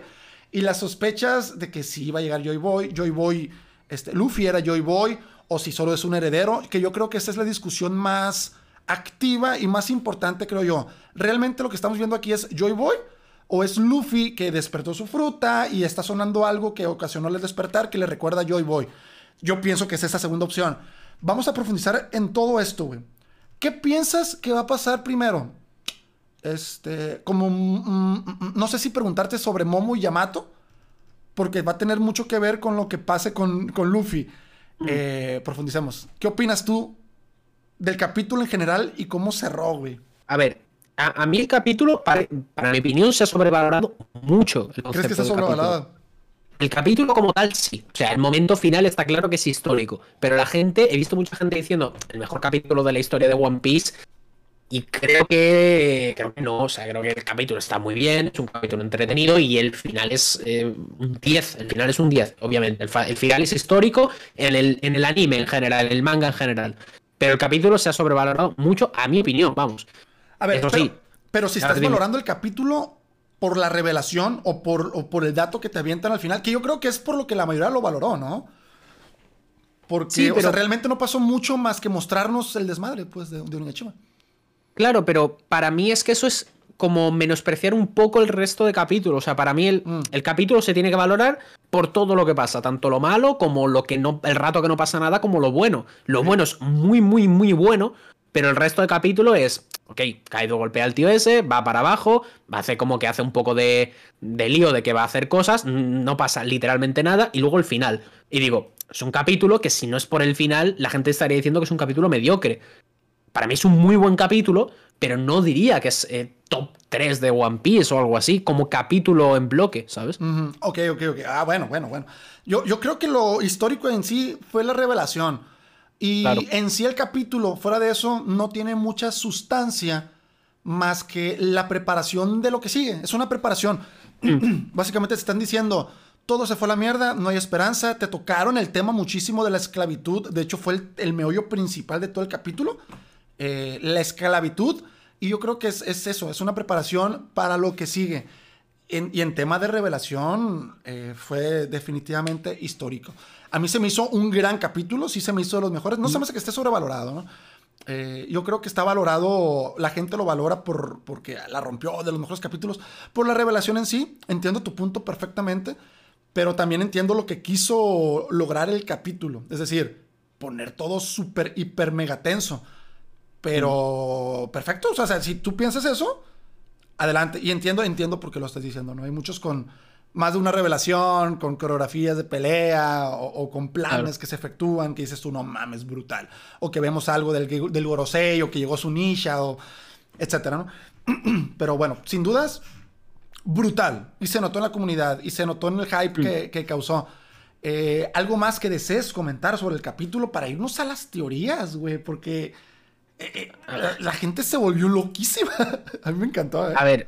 y las sospechas de que si iba a llegar Joy Boy, Joy Boy, este, Luffy era Joy Boy, o si solo es un heredero, que yo creo que esa es la discusión más activa y más importante, creo yo. Realmente lo que estamos viendo aquí es Joy Boy o es Luffy que despertó su fruta y está sonando algo que ocasionó el despertar que le recuerda a Joy Boy. Yo pienso que es esa segunda opción. Vamos a profundizar en todo esto, güey. ¿Qué piensas que va a pasar primero? Este, como, mm, mm, no sé si preguntarte sobre Momo y Yamato, porque va a tener mucho que ver con lo que pase con, con Luffy. Mm. Eh, profundicemos. ¿Qué opinas tú del capítulo en general y cómo cerró, güey? A ver, a, mí el capítulo, para, mi opinión, se ha sobrevalorado mucho. ¿Crees que está sobrevalorado? El capítulo como tal, sí. O sea, el momento final está claro que es histórico. Pero la gente, he visto mucha gente diciendo, el mejor capítulo de la historia de One Piece y creo que, creo que no, o sea, creo que el capítulo está muy bien, es un capítulo entretenido y el final es eh, un 10, el final es un 10, obviamente. El, final es histórico en el, en el anime en general, en el manga en general. Pero el capítulo se ha sobrevalorado mucho, a mi opinión, vamos. A ver, pero, sí, pero si estás valorando el capítulo por la revelación o por, por el dato que te avientan al final, que yo creo que es por lo que la mayoría lo valoró, ¿no? Porque pero... realmente no pasó mucho más que mostrarnos el desmadre pues, de, de Onigashima. Claro, pero para mí es que eso es como menospreciar un poco el resto de capítulos. O sea, para mí el, mm. el, capítulo se tiene que valorar por todo lo que pasa, tanto lo malo como lo que no, el rato que no pasa nada, como lo bueno. Lo bueno es muy, muy, muy bueno, pero el resto de capítulo es, ok, Kaido golpea al tío ese, va para abajo, hace como que hace un poco de, de lío de que va a hacer cosas, no pasa literalmente nada, y luego el final. Y digo, es un capítulo que si no es por el final, la gente estaría diciendo que es un capítulo mediocre. Para mí es un muy buen capítulo, pero no diría que es eh, top 3 de One Piece o algo así, como capítulo en bloque, ¿sabes? Ok, ok, ok. Ah, bueno, bueno, bueno. Yo, yo creo que lo histórico en sí fue la revelación. Y en sí el capítulo, fuera de eso, no tiene mucha sustancia más que la preparación de lo que sigue. Es una preparación. Básicamente te están diciendo, todo se fue a la mierda, no hay esperanza, te tocaron el tema muchísimo de la esclavitud, de hecho fue el, meollo principal de todo el capítulo, eh, la esclavitud, y yo creo que es, eso, es una preparación para lo que sigue. y en tema de revelación eh, fue definitivamente histórico. A mí se me hizo un gran capítulo, sí se me hizo de los mejores, no se me hace que esté sobrevalorado. Eh, yo creo que está valorado, la gente lo valora por, porque la rompió de los mejores capítulos, por la revelación en sí, entiendo tu punto perfectamente, pero también entiendo lo que quiso lograr el capítulo. Es decir, poner todo súper, hiper, mega tenso. Pero perfecto, o sea, si tú piensas eso, adelante. Y entiendo, entiendo por qué lo estás diciendo, ¿no? Hay muchos con más de una revelación, con coreografías de pelea o, con planes que se efectúan, que dices tú, no mames, brutal. O que vemos algo del, del Gorosei, o que llegó su nisha, o etcétera, ¿no? Pero bueno, sin dudas, brutal. Y se notó en la comunidad y se notó en el hype que, causó. Eh, ¿Algo más que desees comentar sobre el capítulo para irnos a las teorías, güey? Porque eh, eh, la, gente se volvió loquísima. a mí me encantó. A ver,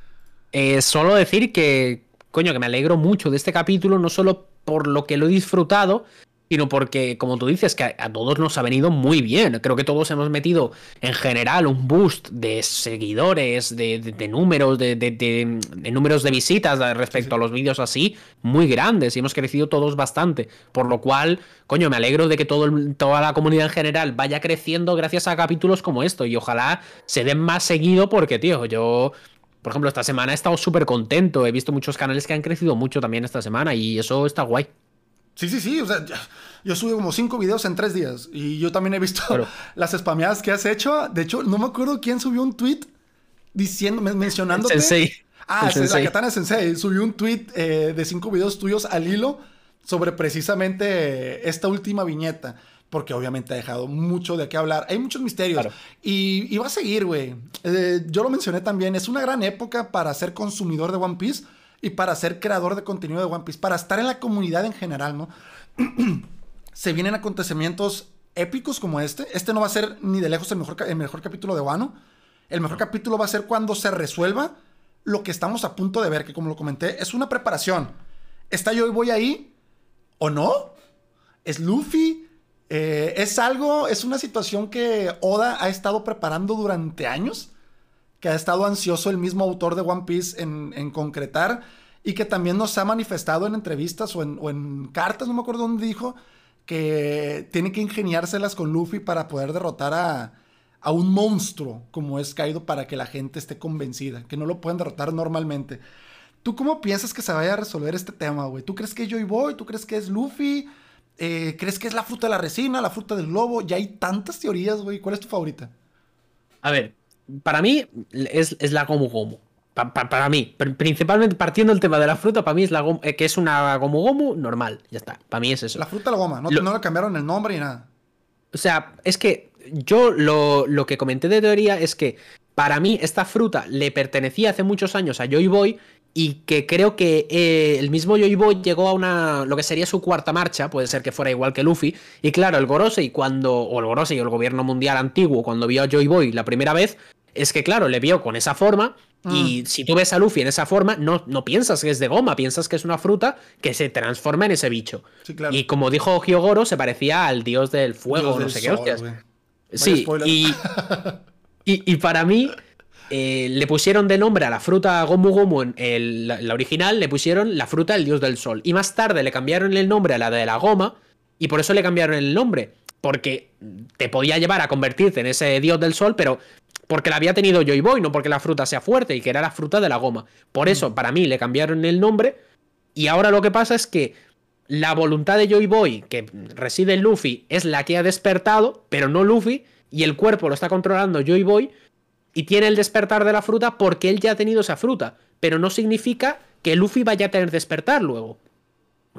solo decir que, coño, que me alegro mucho de este capítulo, no solo por lo que lo he disfrutado, sino porque, como tú dices, que a, todos nos ha venido muy bien. Creo que todos hemos metido en general un boost de seguidores, de, números, de, números de visitas respecto a los vídeos así, muy grandes y hemos crecido todos bastante. Por lo cual, coño, me alegro de que todo toda la comunidad en general vaya creciendo gracias a capítulos como esto y ojalá se den más seguido porque, tío, yo por ejemplo, esta semana he estado súper contento. He visto muchos canales que han crecido mucho también esta semana y eso está guay. Sí, sí, sí. O sea, yo subí como cinco videos en tres días. Y yo también he visto las spameadas que has hecho. De hecho, no me acuerdo quién subió un tweet diciendo, mencionándote. Sensei. Ah, la Katana Sensei. Subió un tweet eh, de cinco videos tuyos al hilo sobre precisamente esta última viñeta. Porque obviamente ha dejado mucho de qué hablar. Hay muchos misterios. Y, va a seguir, güey. Eh, yo lo mencioné también. Es una gran época para ser consumidor de One Piece y para ser creador de contenido de One Piece, para estar en la comunidad en general, ¿no? Se vienen acontecimientos épicos como este. Este no va a ser ni de lejos el mejor, el mejor capítulo de Wano. El mejor capítulo va a ser cuando se resuelva lo que estamos a punto de ver, que como lo comenté, es una preparación. ¿Está yo y voy ahí? ¿O no? ¿Es Luffy? Eh, ¿Es algo, es una situación que Oda ha estado preparando durante años? Que ha estado ansioso el mismo autor de One Piece en, concretar y que también nos ha manifestado en entrevistas o en, cartas, no me acuerdo dónde dijo, que tiene que ingeniárselas con Luffy para poder derrotar a, un monstruo como es Kaido para que la gente esté convencida, que no lo pueden derrotar normalmente. ¿Tú cómo piensas que se vaya a resolver este tema, güey? ¿Tú crees que es Joy Boy? ¿Tú crees que es Luffy? Eh, ¿Crees que es la fruta de la resina, la fruta del globo? Ya hay tantas teorías, güey. ¿Cuál es tu favorita? A ver, para mí es, la Gomu Gomu. para mí, principalmente partiendo del tema de la fruta, para mí es la eh, que es una Gomu Gomu normal. Ya está. Para mí es eso. La fruta la goma, no, no le cambiaron el nombre ni nada. O sea, es que yo lo, lo, que comenté de teoría es que para mí esta fruta le pertenecía hace muchos años a Joy Boy y que creo que eh, el mismo Joy Boy llegó a una lo que sería su cuarta marcha, puede ser que fuera igual que Luffy, y claro, el Gorosei cuando o el Gorosei o el gobierno mundial antiguo cuando vio a Joy Boy la primera vez, es que claro, le vio con esa forma y mm. si tú ves a Luffy en esa forma, no, no piensas que es de goma, piensas que es una fruta que se transforma en ese bicho. Y como dijo Hyogoro, se parecía al dios del fuego, no sé qué hostias. Sí, y, y, para mí eh, le pusieron de nombre a la fruta Gomu Gomu, en la, original, le pusieron la fruta del dios del sol. Y más tarde le cambiaron el nombre a la de la goma y por eso le cambiaron el nombre. Porque te podía llevar a convertirte en ese dios del sol, pero porque la había tenido Joy Boy, no porque la fruta sea fuerte y que era la fruta de la goma. Por eso, mm. para mí, le cambiaron el nombre. Y ahora lo que pasa es que la voluntad de Joy Boy, que reside en Luffy, es la que ha despertado, pero no Luffy, y el cuerpo lo está controlando Joy Boy, y tiene el despertar de la fruta porque él ya ha tenido esa fruta. Pero no significa que Luffy vaya a tener despertar luego.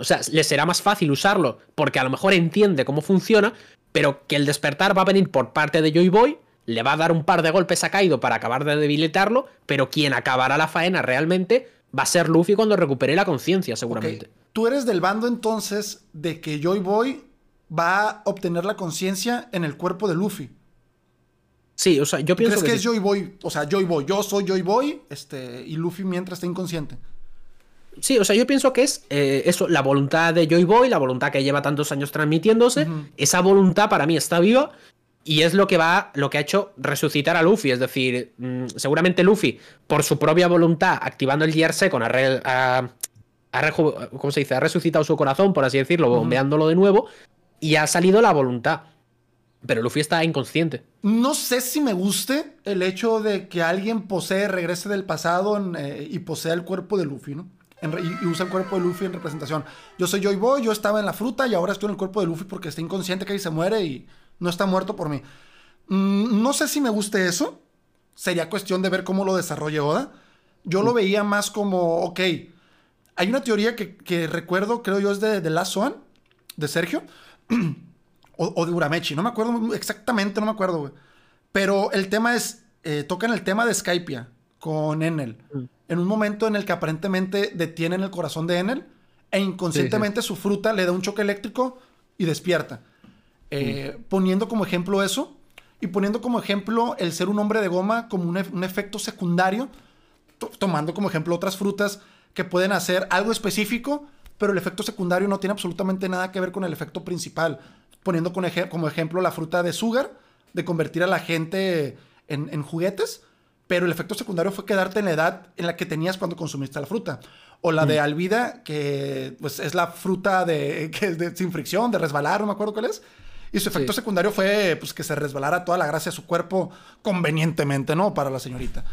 O sea, le será más fácil usarlo porque a lo mejor entiende cómo funciona, pero que el despertar va a venir por parte de Joy Boy le va a dar un par de golpes a Kaido para acabar de debilitarlo, pero quien acabará la faena realmente va a ser Luffy cuando recupere la conciencia, seguramente. Tú eres del bando entonces de que Joy Boy va a obtener la conciencia en el cuerpo de Luffy. Sí, o sea, yo pienso ¿Crees que, es Joy Boy? O sea, Joy Boy, yo soy Joy Boy, este, y Luffy mientras está inconsciente. Sí, o sea, yo pienso que es eh, eso, la voluntad de Joy Boy, la voluntad que lleva tantos años transmitiéndose. Esa voluntad para mí está viva. Y es lo que va, lo que ha hecho resucitar a Luffy. Es decir, mm, seguramente Luffy, por su propia voluntad, activando el Gear Second, ha, ¿cómo se dice? Ha resucitado su corazón, por así decirlo, bombeándolo de nuevo. Y ha salido la voluntad. Pero Luffy está inconsciente. No sé si me guste el hecho de que alguien posee, regrese del pasado eh, y posea el cuerpo de Luffy, ¿no? Y, usa el cuerpo de Luffy en representación. Yo soy Joy Boy, yo estaba en la fruta y ahora estoy en el cuerpo de Luffy porque está inconsciente que ahí se muere y no está muerto por mí. Mm, no sé si me guste eso. Sería cuestión de ver cómo lo desarrolle Oda. Yo lo mm. veía más como, ok, hay una teoría que, recuerdo, creo yo, es de, de Last One, de Sergio. O, de Uramechi, no me acuerdo exactamente, no me acuerdo, güey. Pero el tema es, eh, tocan el tema de Skypia con Enel. Mm. En un momento en el que aparentemente detienen el corazón de Enel e inconscientemente su fruta le da un choque eléctrico y despierta. Eh, mm. Poniendo como ejemplo eso y poniendo como ejemplo el ser un hombre de goma como un, un efecto secundario, tomando como ejemplo otras frutas que pueden hacer algo específico, pero el efecto secundario no tiene absolutamente nada que ver con el efecto principal poniendo como ejemplo la fruta de Sugar, de convertir a la gente en, juguetes, pero el efecto secundario fue quedarte en la edad en la que tenías cuando consumiste la fruta. O la de mm. Alvida, que pues, es la fruta de, que sin fricción, de resbalar, no me acuerdo cuál es. Y su efecto secundario fue pues, que se resbalara toda la grasa de su cuerpo convenientemente, ¿no? Para la señorita.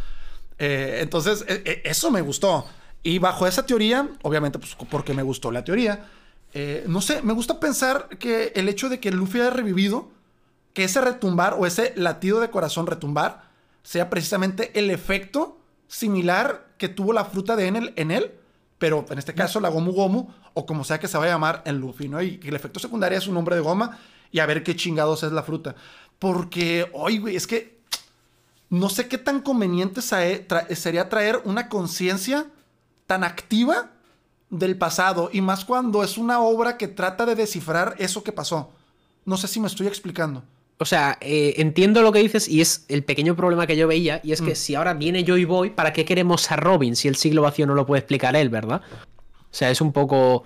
Eh, entonces, e, e, eso me gustó. Y bajo esa teoría, obviamente, pues porque me gustó la teoría, eh, no sé, me gusta pensar que el hecho de que Luffy haya revivido, que ese retumbar o ese latido de corazón retumbar, sea precisamente el efecto similar que tuvo la fruta de Enel en él, pero en este caso la Gomu Gomu, o como sea que se va a llamar en Luffy, ¿no? Y que el efecto secundario es un nombre de goma y a ver qué chingados es la fruta. Porque, oye, güey, es que no sé qué tan conveniente sería traer una conciencia tan activa del pasado y más cuando es una obra que trata de descifrar eso que pasó. No sé si me estoy explicando. O sea, eh, entiendo lo que dices y es el pequeño problema que yo veía y es que mm. si ahora viene Joy Boy, ¿para qué queremos a Robin si el siglo vacío no lo puede explicar él, verdad? O sea, es un poco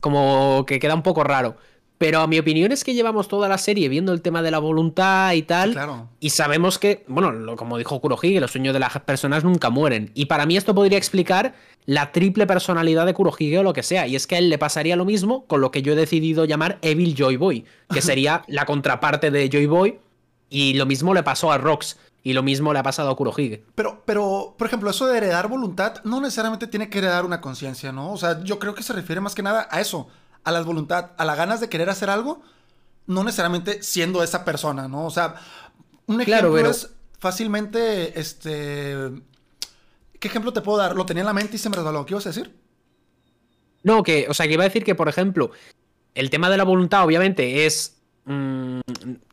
como que queda un poco raro. Pero a mi opinión es que llevamos toda la serie viendo el tema de la voluntad y tal. Claro. Y sabemos que, bueno, como dijo Kurohige, los sueños de las personas nunca mueren. Y para mí esto podría explicar la triple personalidad de Kurohige o lo que sea. Y es que a él le pasaría lo mismo con lo que yo he decidido llamar Evil Joy Boy, que sería la contraparte de Joy Boy. Y lo mismo le pasó a Rox. Y lo mismo le ha pasado a Kurohige. Pero, pero, por ejemplo, eso de heredar voluntad no necesariamente tiene que heredar una conciencia, ¿no? O sea, yo creo que se refiere más que nada a eso a la voluntad, a las ganas de querer hacer algo, no necesariamente siendo esa persona, ¿no? O sea, un ejemplo es fácilmente, este... ¿Qué ejemplo te puedo dar? Lo tenía en la mente y se me resbaló. ¿Qué ibas a decir? No, que, o sea, que iba a decir que, por ejemplo, el tema de la voluntad, obviamente, es. Mm,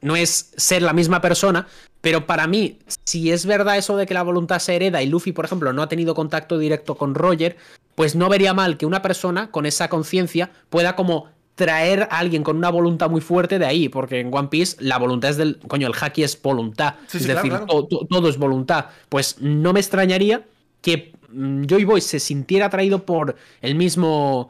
no es ser la misma persona, pero para mí, si es verdad eso de que la voluntad se hereda y Luffy, por ejemplo, no ha tenido contacto directo con Roger, pues no vería mal que una persona con esa conciencia pueda como traer a alguien con una voluntad muy fuerte de ahí, porque en One Piece la voluntad es del... Coño, el haki es voluntad, es decir, Todo, es voluntad. Pues no me extrañaría que mm, Joy Boy se sintiera atraído por el mismo...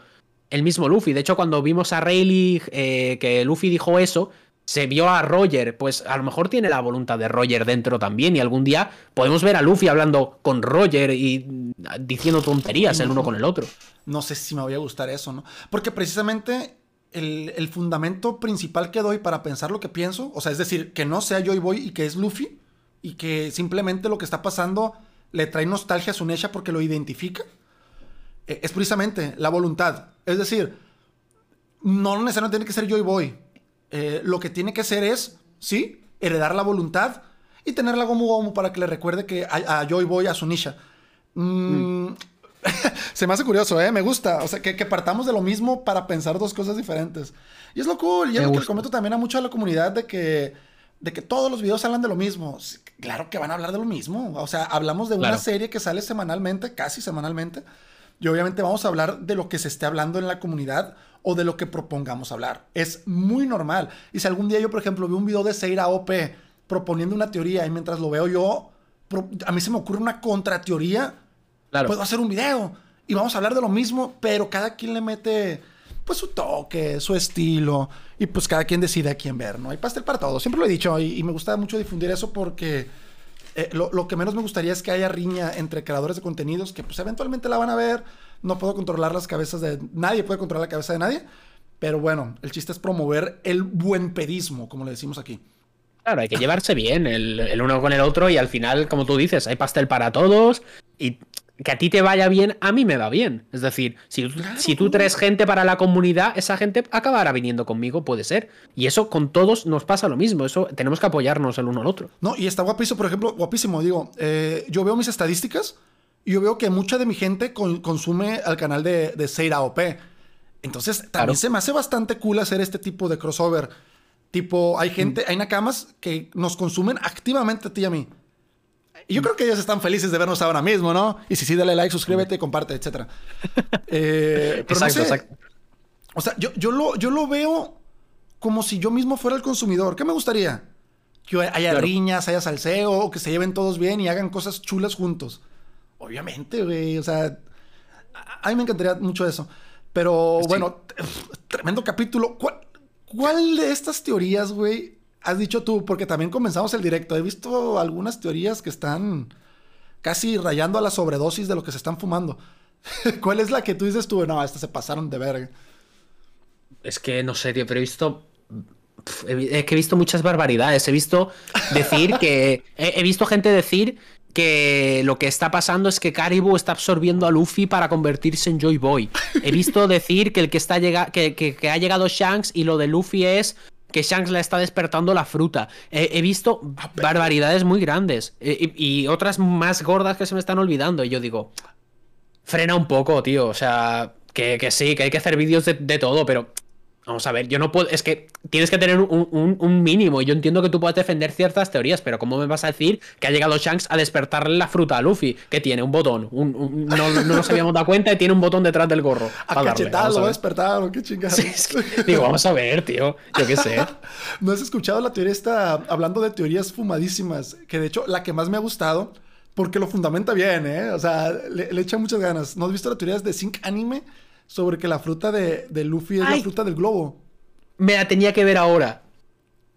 El mismo Luffy. De hecho, cuando vimos a Rayleigh eh, que Luffy dijo eso, se vio a Roger, pues a lo mejor tiene la voluntad de Roger dentro también y algún día podemos ver a Luffy hablando con Roger y diciendo tonterías el uno con el otro. No sé si me voy a gustar eso, ¿no? Porque precisamente el, fundamento principal que doy para pensar lo que pienso, o sea, es decir, que no sea Joy Boy y que es Luffy y que simplemente lo que está pasando le trae nostalgia a Sunesha porque lo identifica, eh, es precisamente la voluntad. Es decir, no necesariamente tiene que ser Joy Boy eh, lo que tiene que ser es, sí, heredar la voluntad y tenerla como Gomu para que le recuerde que a, Joy Boy, a Sunisha. Mm, mm. se me hace curioso, ¿eh? Me gusta. O sea, que, partamos de lo mismo para pensar dos cosas diferentes. Y es lo cool. Y es lo que le comento también a mucho a la comunidad de que, de que todos los videos hablan de lo mismo. Claro que van a hablar de lo mismo. O sea, hablamos de una serie que sale semanalmente, casi semanalmente. Y obviamente vamos a hablar de lo que se esté hablando en la comunidad o de lo que propongamos hablar. Es muy normal. Y si algún día yo, por ejemplo, veo un video de Seira OP proponiendo una teoría y mientras lo veo yo, a mí se me ocurre una contrateoría, claro. puedo hacer un video. y vamos a hablar de lo mismo, pero cada quien le mete pues su toque, su estilo y pues cada quien decide a quién ver, ¿no? Hay pastel para todos, siempre lo he dicho y, me gusta mucho difundir eso porque eh, lo, lo, que menos me gustaría es que haya riña entre creadores de contenidos que pues eventualmente la van a ver, no puedo controlar las cabezas de nadie, puede controlar la cabeza de nadie, pero bueno, el chiste es promover el buen pedismo, como le decimos aquí. Claro, hay que llevarse bien el, uno con el otro y al final, como tú dices, hay pastel para todos y que a ti te vaya bien, a mí me va bien. Es decir, si, si tú traes gente para la comunidad, esa gente acabará viniendo conmigo, puede ser. Y eso con todos nos pasa lo mismo. Eso tenemos que apoyarnos el uno al otro. No, y está guapísimo, por ejemplo, guapísimo. Digo, eh, yo veo mis estadísticas y yo veo que mucha de mi gente consume al canal de, de Seira OP. Entonces, también se me hace bastante cool hacer este tipo de crossover. Tipo, hay gente, mm. hay nakamas que nos consumen activamente a ti y a mí. Y yo creo que ellos están felices de vernos ahora mismo, ¿no? Y si sí, dale like, suscríbete, comparte, etc. Eh, exacto, exacto. O sea, yo, yo, lo, yo lo veo como si yo mismo fuera el consumidor. ¿Qué me gustaría? Que haya riñas, haya salseo, que se lleven todos bien y hagan cosas chulas juntos. Obviamente, güey. O sea, a mí me encantaría mucho eso. Pero bueno, tremendo capítulo. ¿Cuál, ¿Cuál de estas teorías, güey, has dicho tú? Porque también comenzamos el directo. He visto algunas teorías que están casi rayando a la sobredosis de lo que se están fumando. ¿Cuál es la que tú dices tú? No, estas se pasaron de verga. Es que no sé, tío, pero he visto. Es que he visto muchas barbaridades. He visto decir que. he visto gente decir que lo que está pasando es que Caribou está absorbiendo a Luffy para convertirse en Joy Boy. He visto decir que el que está llega que, ha llegado Shanks y lo de Luffy es que Shanks le está despertando la fruta. he visto ah, barbaridades muy grandes eh, y, otras más gordas que se me están olvidando. Y yo digo, frena un poco, tío. O sea, que, sí, que hay que hacer vídeos de, de todo, pero Vamos a ver, yo no puedo. Es que tienes que tener un, mínimo. Y yo entiendo que tú puedes defender ciertas teorías, pero ¿cómo me vas a decir que ha llegado Shanks a despertarle la fruta a Luffy? Que tiene un botón. no, nos habíamos dado cuenta y tiene un botón detrás del gorro. A cachetado, despertado, qué chingada. digo, vamos a ver, tío. Yo qué sé. ¿No has escuchado la teoría esta, hablando de teorías fumadísimas? Que de hecho, la que más me ha gustado, porque lo fundamenta bien, ¿eh? O sea, le, le echa muchas ganas. ¿No has visto las teorías de Sync Anime? Sobre que la fruta de, Luffy es la fruta del globo. Me la tenía que ver ahora.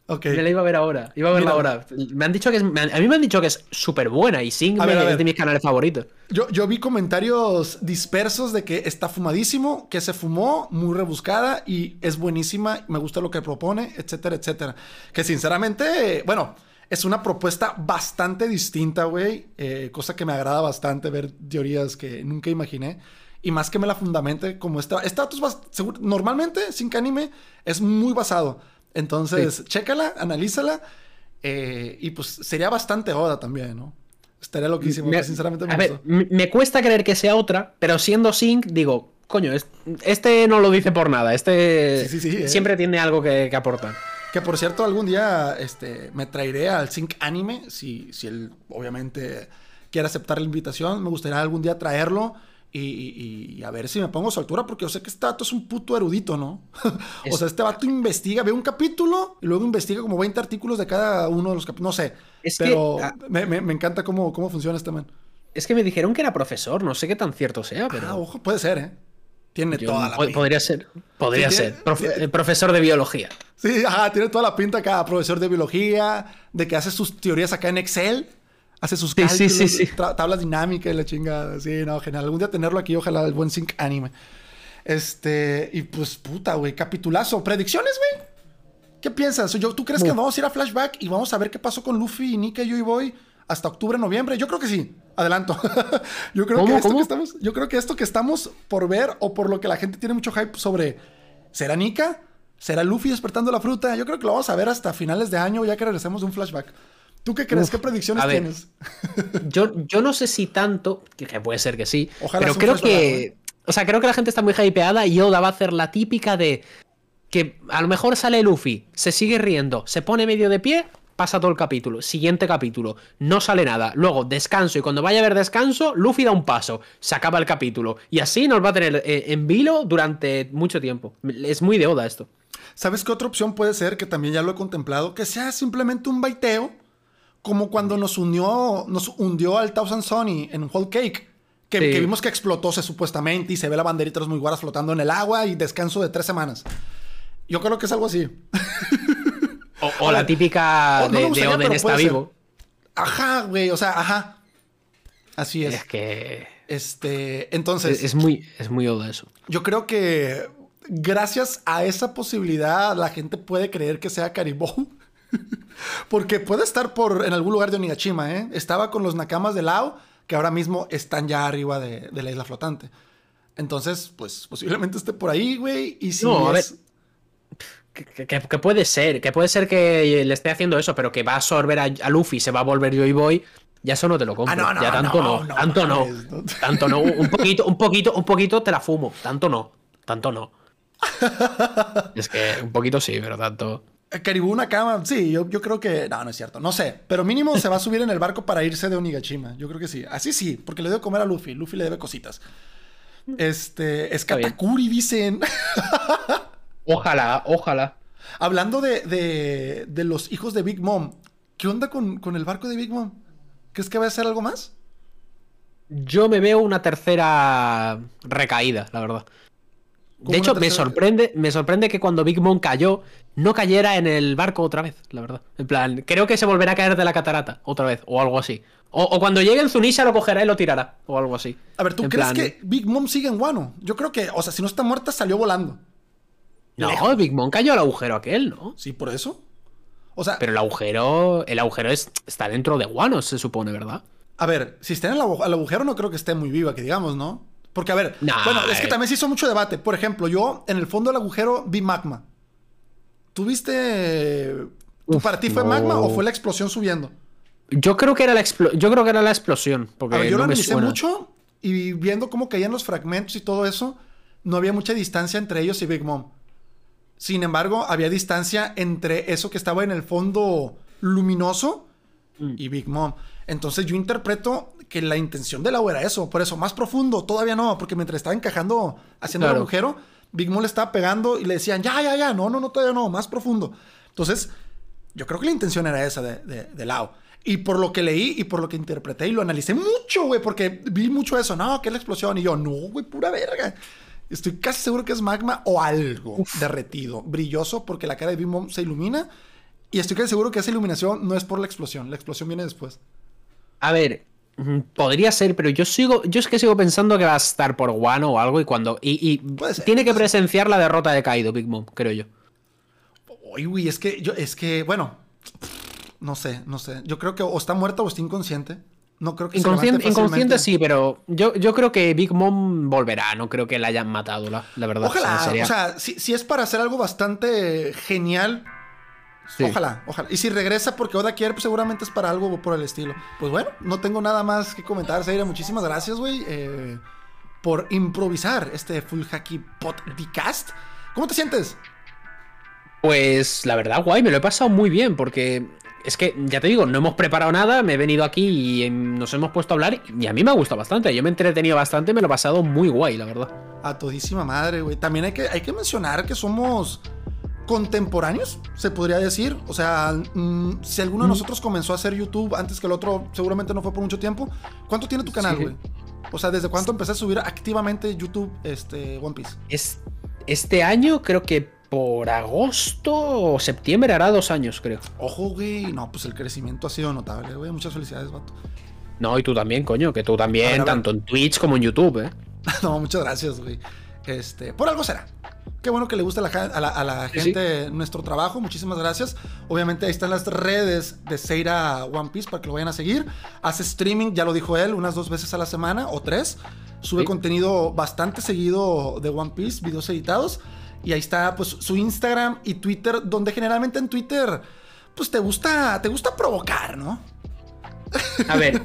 Ok. Me la iba a ver ahora. Iba a verla ahora. Me han dicho que es, a mí me han dicho que es súper buena y Sing es de mis canales favoritos. Yo, yo vi comentarios dispersos de que está fumadísimo, que se fumó, muy rebuscada y es buenísima, me gusta lo que propone, etcétera, etcétera. Que sinceramente, bueno, es una propuesta bastante distinta, güey. Eh, cosa que me agrada bastante ver teorías que nunca imaginé y más que me la fundamente como está. Esta normalmente, sin anime, es muy basado. Entonces, chécala, analízala. Eh, y pues sería bastante oda también, ¿no? Estaría loquísimo, me, sinceramente me, a ver, me cuesta creer que sea otra, pero siendo Sync, digo, coño, este no lo dice por nada. Este eh. siempre tiene algo que, aportar. Que por cierto, algún día este, me traeré al Sync Anime, si, si él obviamente quiere aceptar la invitación. Me gustaría algún día traerlo y, a ver si me pongo a su altura, porque yo sé que este vato es un puto erudito, ¿no? o sea, este vato investiga, ve un capítulo y luego investiga como 20 artículos de cada uno de los capítulos. No sé. pero ah, me, encanta cómo, cómo funciona este man. Es que me dijeron que era profesor, no sé qué tan cierto sea, pero. Ah, ojo, puede ser, ¿eh? Tiene toda la pinta. Podría ser, podría ser. profesor de biología. Sí, ajá, tiene toda la pinta acá, profesor de biología, de que hace sus teorías acá en Excel hace sus cálculos, tablas dinámicas y la chingada. Sí, no, genial. Algún día tenerlo aquí, ojalá el buen Sync Anime. Este, y pues puta, güey, capitulazo. ¿Predicciones, güey? ¿Qué piensas? Yo, ¿Tú crees que vamos a ir a flashback y vamos a ver qué pasó con Luffy y Nika y yo y Boy hasta octubre, noviembre? Yo creo que sí. Adelanto. yo, creo que esto que estamos, yo creo que esto que estamos por ver o por lo que la gente tiene mucho hype sobre ¿será Nika? ¿Será Luffy despertando la fruta? Yo creo que lo vamos a ver hasta finales de año ya que regresemos de un flashback. ¿Tú qué crees? ¿Qué predicciones tienes? yo, yo no sé si tanto, que puede ser que sí, pero creo que. ¿eh? O sea, creo que la gente está muy hypeada y Oda va a hacer la típica de que a lo mejor sale Luffy, se sigue riendo, se pone medio de pie, pasa todo el capítulo. Siguiente capítulo, no sale nada. Luego descanso y cuando vaya a haber descanso, Luffy da un paso, se acaba el capítulo. Y así nos va a tener eh, en vilo durante mucho tiempo. Es muy de Oda esto. ¿Sabes qué otra opción puede ser? Que también ya lo he contemplado, que sea simplemente un baiteo como cuando nos unió, nos hundió al Thousand Sony en Whole Cake. Que, vimos que explotó supuestamente y se ve la banderita de los muy guaras flotando en el agua y descanso de tres semanas. Yo creo que es algo así. O, la típica de, Oden está vivo. Ajá, güey, o sea, ajá. Así es. Es que. Este. Entonces. Es, muy, es muy Oda eso. Yo creo que gracias a esa posibilidad la gente puede creer que sea Caribou. Porque puede estar por en algún lugar de Onigashima, ¿eh? Estaba con los nakamas de Lao, que ahora mismo están ya arriba de, la isla flotante. Entonces, pues posiblemente esté por ahí, güey. Y si no, a ver. Que, puede ser, que puede ser que le esté haciendo eso, pero que va a absorber a, Luffy, se va a volver Joy Boy, ya eso no te lo compro. Ah, no, ya tanto no, tanto no, tanto no, un poquito, un poquito, un poquito te la fumo, tanto no, tanto no. es que un poquito sí, pero tanto. Eh, Caribú una cama, sí, yo, yo creo que. No, no es cierto. No sé. Pero mínimo se va a subir en el barco para irse de Onigashima. Yo creo que sí. Así sí, porque le debe comer a Luffy. Luffy le debe cositas. Este. Es Katakuri, dicen. Ojalá, ojalá. Hablando de, de, los hijos de Big Mom, ¿qué onda con, con el barco de Big Mom? ¿Crees que va a ser algo más? Yo me veo una tercera recaída, la verdad. De hecho, me sorprende, me sorprende que cuando Big Mom cayó, no cayera en el barco otra vez, la verdad. En plan, creo que se volverá a caer de la catarata otra vez, o algo así. O, cuando llegue el Zunisha lo cogerá y lo tirará, o algo así. A ver, ¿tú crees que Big Mom sigue en Wano? Yo creo que, o sea, si no está muerta, salió volando. No, Big Mom cayó al agujero aquel, ¿no? Sí, por eso. O sea. Pero el agujero. El agujero está dentro de Wano, se supone, ¿verdad? A ver, si está en el agujero, no creo que esté muy viva, que digamos, ¿no? Porque, a ver, bueno, es que eh. también se hizo mucho debate. Por ejemplo, yo en el fondo del agujero vi magma. ¿Tuviste. ¿Tu para ti fue magma o fue la explosión subiendo? Yo creo que era la, yo creo que era la explosión. Porque a ver, yo lo analicé mucho y viendo cómo caían los fragmentos y todo eso, no había mucha distancia entre ellos y Big Mom. Sin embargo, había distancia entre eso que estaba en el fondo luminoso mm. y Big Mom. Entonces yo interpreto que la intención de la era eso. Por eso, más profundo, todavía no, porque mientras estaba encajando, haciendo el agujero, Big Mom le estaba pegando y le decían, ya, ya, ya, no, no, no, todavía no, más profundo. Entonces, yo creo que la intención era esa de, de, de Lao. Y por lo que leí y por lo que interpreté y lo analicé mucho, güey, porque vi mucho eso, no, que es la explosión. Y yo, no, güey, pura verga. Estoy casi seguro que es magma o algo derretido, brilloso, porque la cara de Bim se ilumina. Y estoy casi seguro que esa iluminación no es por la explosión. La explosión viene después. A ver, podría ser, pero yo sigo, yo es que sigo pensando que va a estar por Wano o algo y cuando. Y, tiene que presenciar la derrota de Kaido, Big Mom, creo yo. Uy, uy, es que yo, es que, bueno, no sé, no sé. Yo creo que o está muerta o está inconsciente. No creo que inconsciente, inconsciente sí, pero yo, yo creo que Big Mom volverá. No creo que la hayan matado, la, verdad. Ojalá, o sea, si, es para hacer algo bastante genial, Ojalá, ojalá. Y si regresa porque Oda quiere, pues seguramente es para algo por el estilo. Pues bueno, no tengo nada más que comentar, Seira. Muchísimas gracias, güey, eh, por improvisar este Full Hacky Podcast. ¿Cómo te sientes? Pues la verdad, guay, me lo he pasado muy bien porque es que, ya te digo, no hemos preparado nada, me he venido aquí y nos hemos puesto a hablar y a mí me ha gustado bastante. Yo me he entretenido bastante, me lo he pasado muy guay, la verdad. A todísima madre, güey. También hay que, hay que mencionar que somos contemporáneos, se podría decir. O sea, mm, si alguno de nosotros comenzó a hacer YouTube antes que el otro, seguramente no fue por mucho tiempo. ¿Cuánto tiene tu canal, güey? O sea, ¿desde cuánto empecé a subir activamente YouTube este, One Piece? Es, este año creo que por agosto o septiembre hará dos años, creo. Ojo, güey. No, pues el crecimiento ha sido notable, güey. Muchas felicidades, vato. No, y tú también, coño, que tú también, tanto en Twitch como en YouTube, ¿eh? no, muchas gracias, güey. Este, por algo será. Qué bueno que le gusta a la, gente nuestro trabajo. Muchísimas gracias. Obviamente ahí están las redes de Seira One Piece para que lo vayan a seguir. Hace streaming, ya lo dijo él, unas dos veces a la semana o tres. Sube contenido bastante seguido de One Piece, videos editados. Y ahí está, pues, su Instagram y Twitter, donde generalmente en Twitter, pues te gusta, te gusta provocar, ¿no? A ver.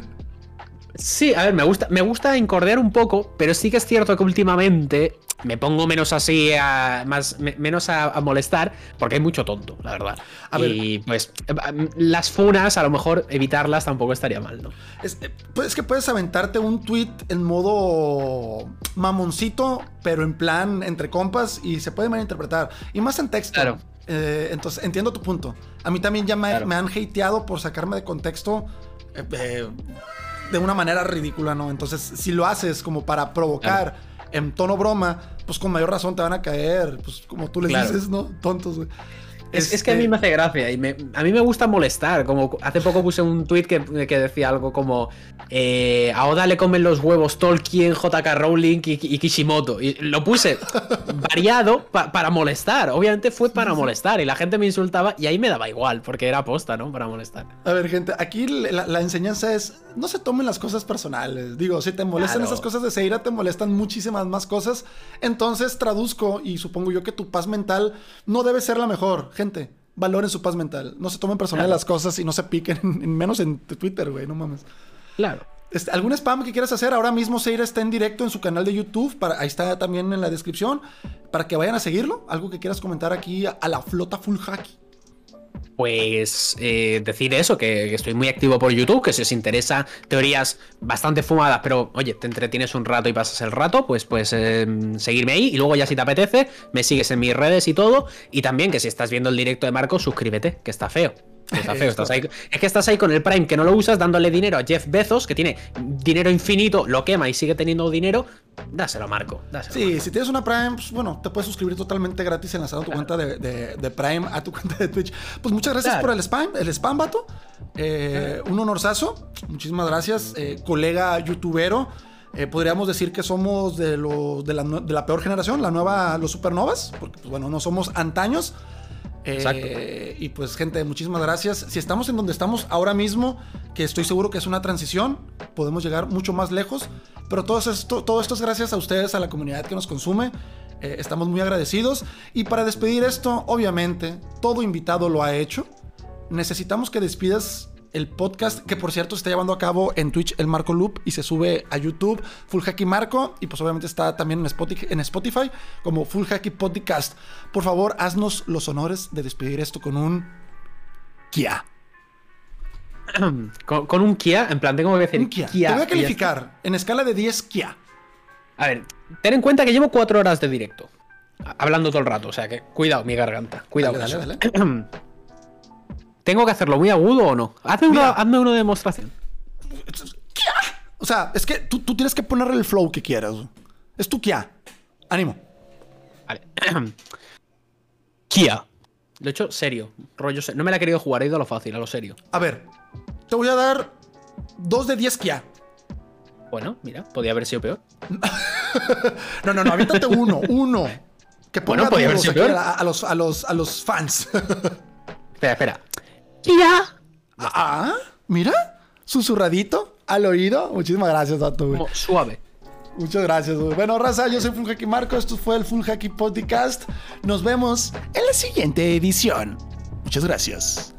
Sí, a ver, me gusta, me gusta encordear un poco, pero sí que es cierto que últimamente me pongo menos así, a, más, menos a, molestar, porque hay mucho tonto, la verdad. y pues las funas, a lo mejor evitarlas tampoco estaría mal, ¿no? Es, eh, pues, que puedes aventarte un tweet en modo mamoncito, pero en plan entre compas y se puede malinterpretar. Y más en texto. Claro. Eh, entonces, entiendo tu punto. A mí también ya me, han hateado por sacarme de contexto. Eh, de una manera ridícula, ¿no? Entonces, si lo haces como para provocar en tono broma, pues con mayor razón te van a caer, pues como tú les dices, ¿no? Tontos, güey. Es, que a mí me hace gracia y a mí me gusta molestar. Como hace poco puse un tweet que, decía algo como eh, a Oda le comen los huevos Tolkien, JK Rowling y, Kishimoto. Y lo puse variado para molestar. Obviamente fue para molestar y la gente me insultaba y ahí me daba igual porque era posta, ¿no? Para molestar. A ver, gente, aquí la, enseñanza es no se tomen las cosas personales. Digo, si te molestan esas cosas de Seira, te molestan muchísimas más cosas. Entonces traduzco y supongo yo que tu paz mental no debe ser la mejor gente, valoren su paz mental. No se tomen personal las cosas y no se piquen, menos en Twitter, güey, no mames. Claro. Este, ¿Algún spam que quieras hacer? Ahora mismo Seira está en directo en su canal de YouTube. Para, ahí está también en la descripción. Para que vayan a seguirlo. ¿Algo que quieras comentar aquí a, a la flota full hack? Pues eh, decir eso, que, estoy muy activo por YouTube, que si os interesa teorías bastante fumadas, pero oye, te entretienes un rato y pasas el rato, pues, pues em, seguirme ahí y luego ya si te apetece, me sigues en mis redes y todo, y también que si estás viendo el directo de Marco, suscríbete, que está feo. Está feo, estás ahí. Es que estás ahí con el Prime que no lo usas, dándole dinero a Jeff Bezos, que tiene dinero infinito, lo quema y sigue teniendo dinero. Dáselo a Marco. sí, si tienes una Prime, pues bueno, te puedes suscribir totalmente gratis enlazando tu cuenta de, Prime a tu cuenta de Twitch. Pues muchas gracias por el spam, el spam, vato. Eh, un honorazo. Muchísimas gracias, eh, colega youtubero. Eh, podríamos decir que somos de, los de, la, de la peor generación, la nueva, los supernovas, porque pues bueno, no somos antaños. Eh, y pues gente, muchísimas gracias. Si estamos en donde estamos ahora mismo, que estoy seguro que es una transición, podemos llegar mucho más lejos. Pero todo esto, todo esto es gracias a ustedes, a la comunidad que nos consume. Eh, estamos muy agradecidos. Y para despedir esto, obviamente, todo invitado lo ha hecho. Necesitamos que despidas el podcast, que por cierto se está llevando a cabo en Twitch el Marco Loop y se sube a YouTube Full Hacky Marco y pues obviamente está también en Spotify, en Spotify como Full Hacky Podcast. Por favor, haznos los honores de despedir esto con un Kia. con, un Kia, en plan, tengo que decir un Kia. Te voy a calificar en escala de 10 Kia. A ver, ten en cuenta que llevo 4 horas de directo. Hablando todo el rato, o sea que cuidado mi garganta. Cuidado. Dale, dale, dale. ¿Tengo que hacerlo muy agudo o no? Hazme, una, demostración. O sea, es que tú, tienes que ponerle el flow que quieras. Es tu Kia. Ánimo. Vale. Kia. De hecho, serio. Rollo No me la he querido jugar, he ido a lo fácil, a lo serio. A ver, te voy a dar 2 de 10 Kia. Bueno, mira, podía haber sido peor. no, no, no, avítate uno, uno. Que bueno, podía haber sido peor. A, los, a, los, a los fans. espera, espera. ¡Ya! Ah, mira, susurradito al oído. Muchísimas gracias, Dato. Como suave. Muchas gracias. Bueno, raza, yo soy Full Hacky Marco. Esto fue el Full Hacky Podcast. Nos vemos en la siguiente edición. Muchas gracias.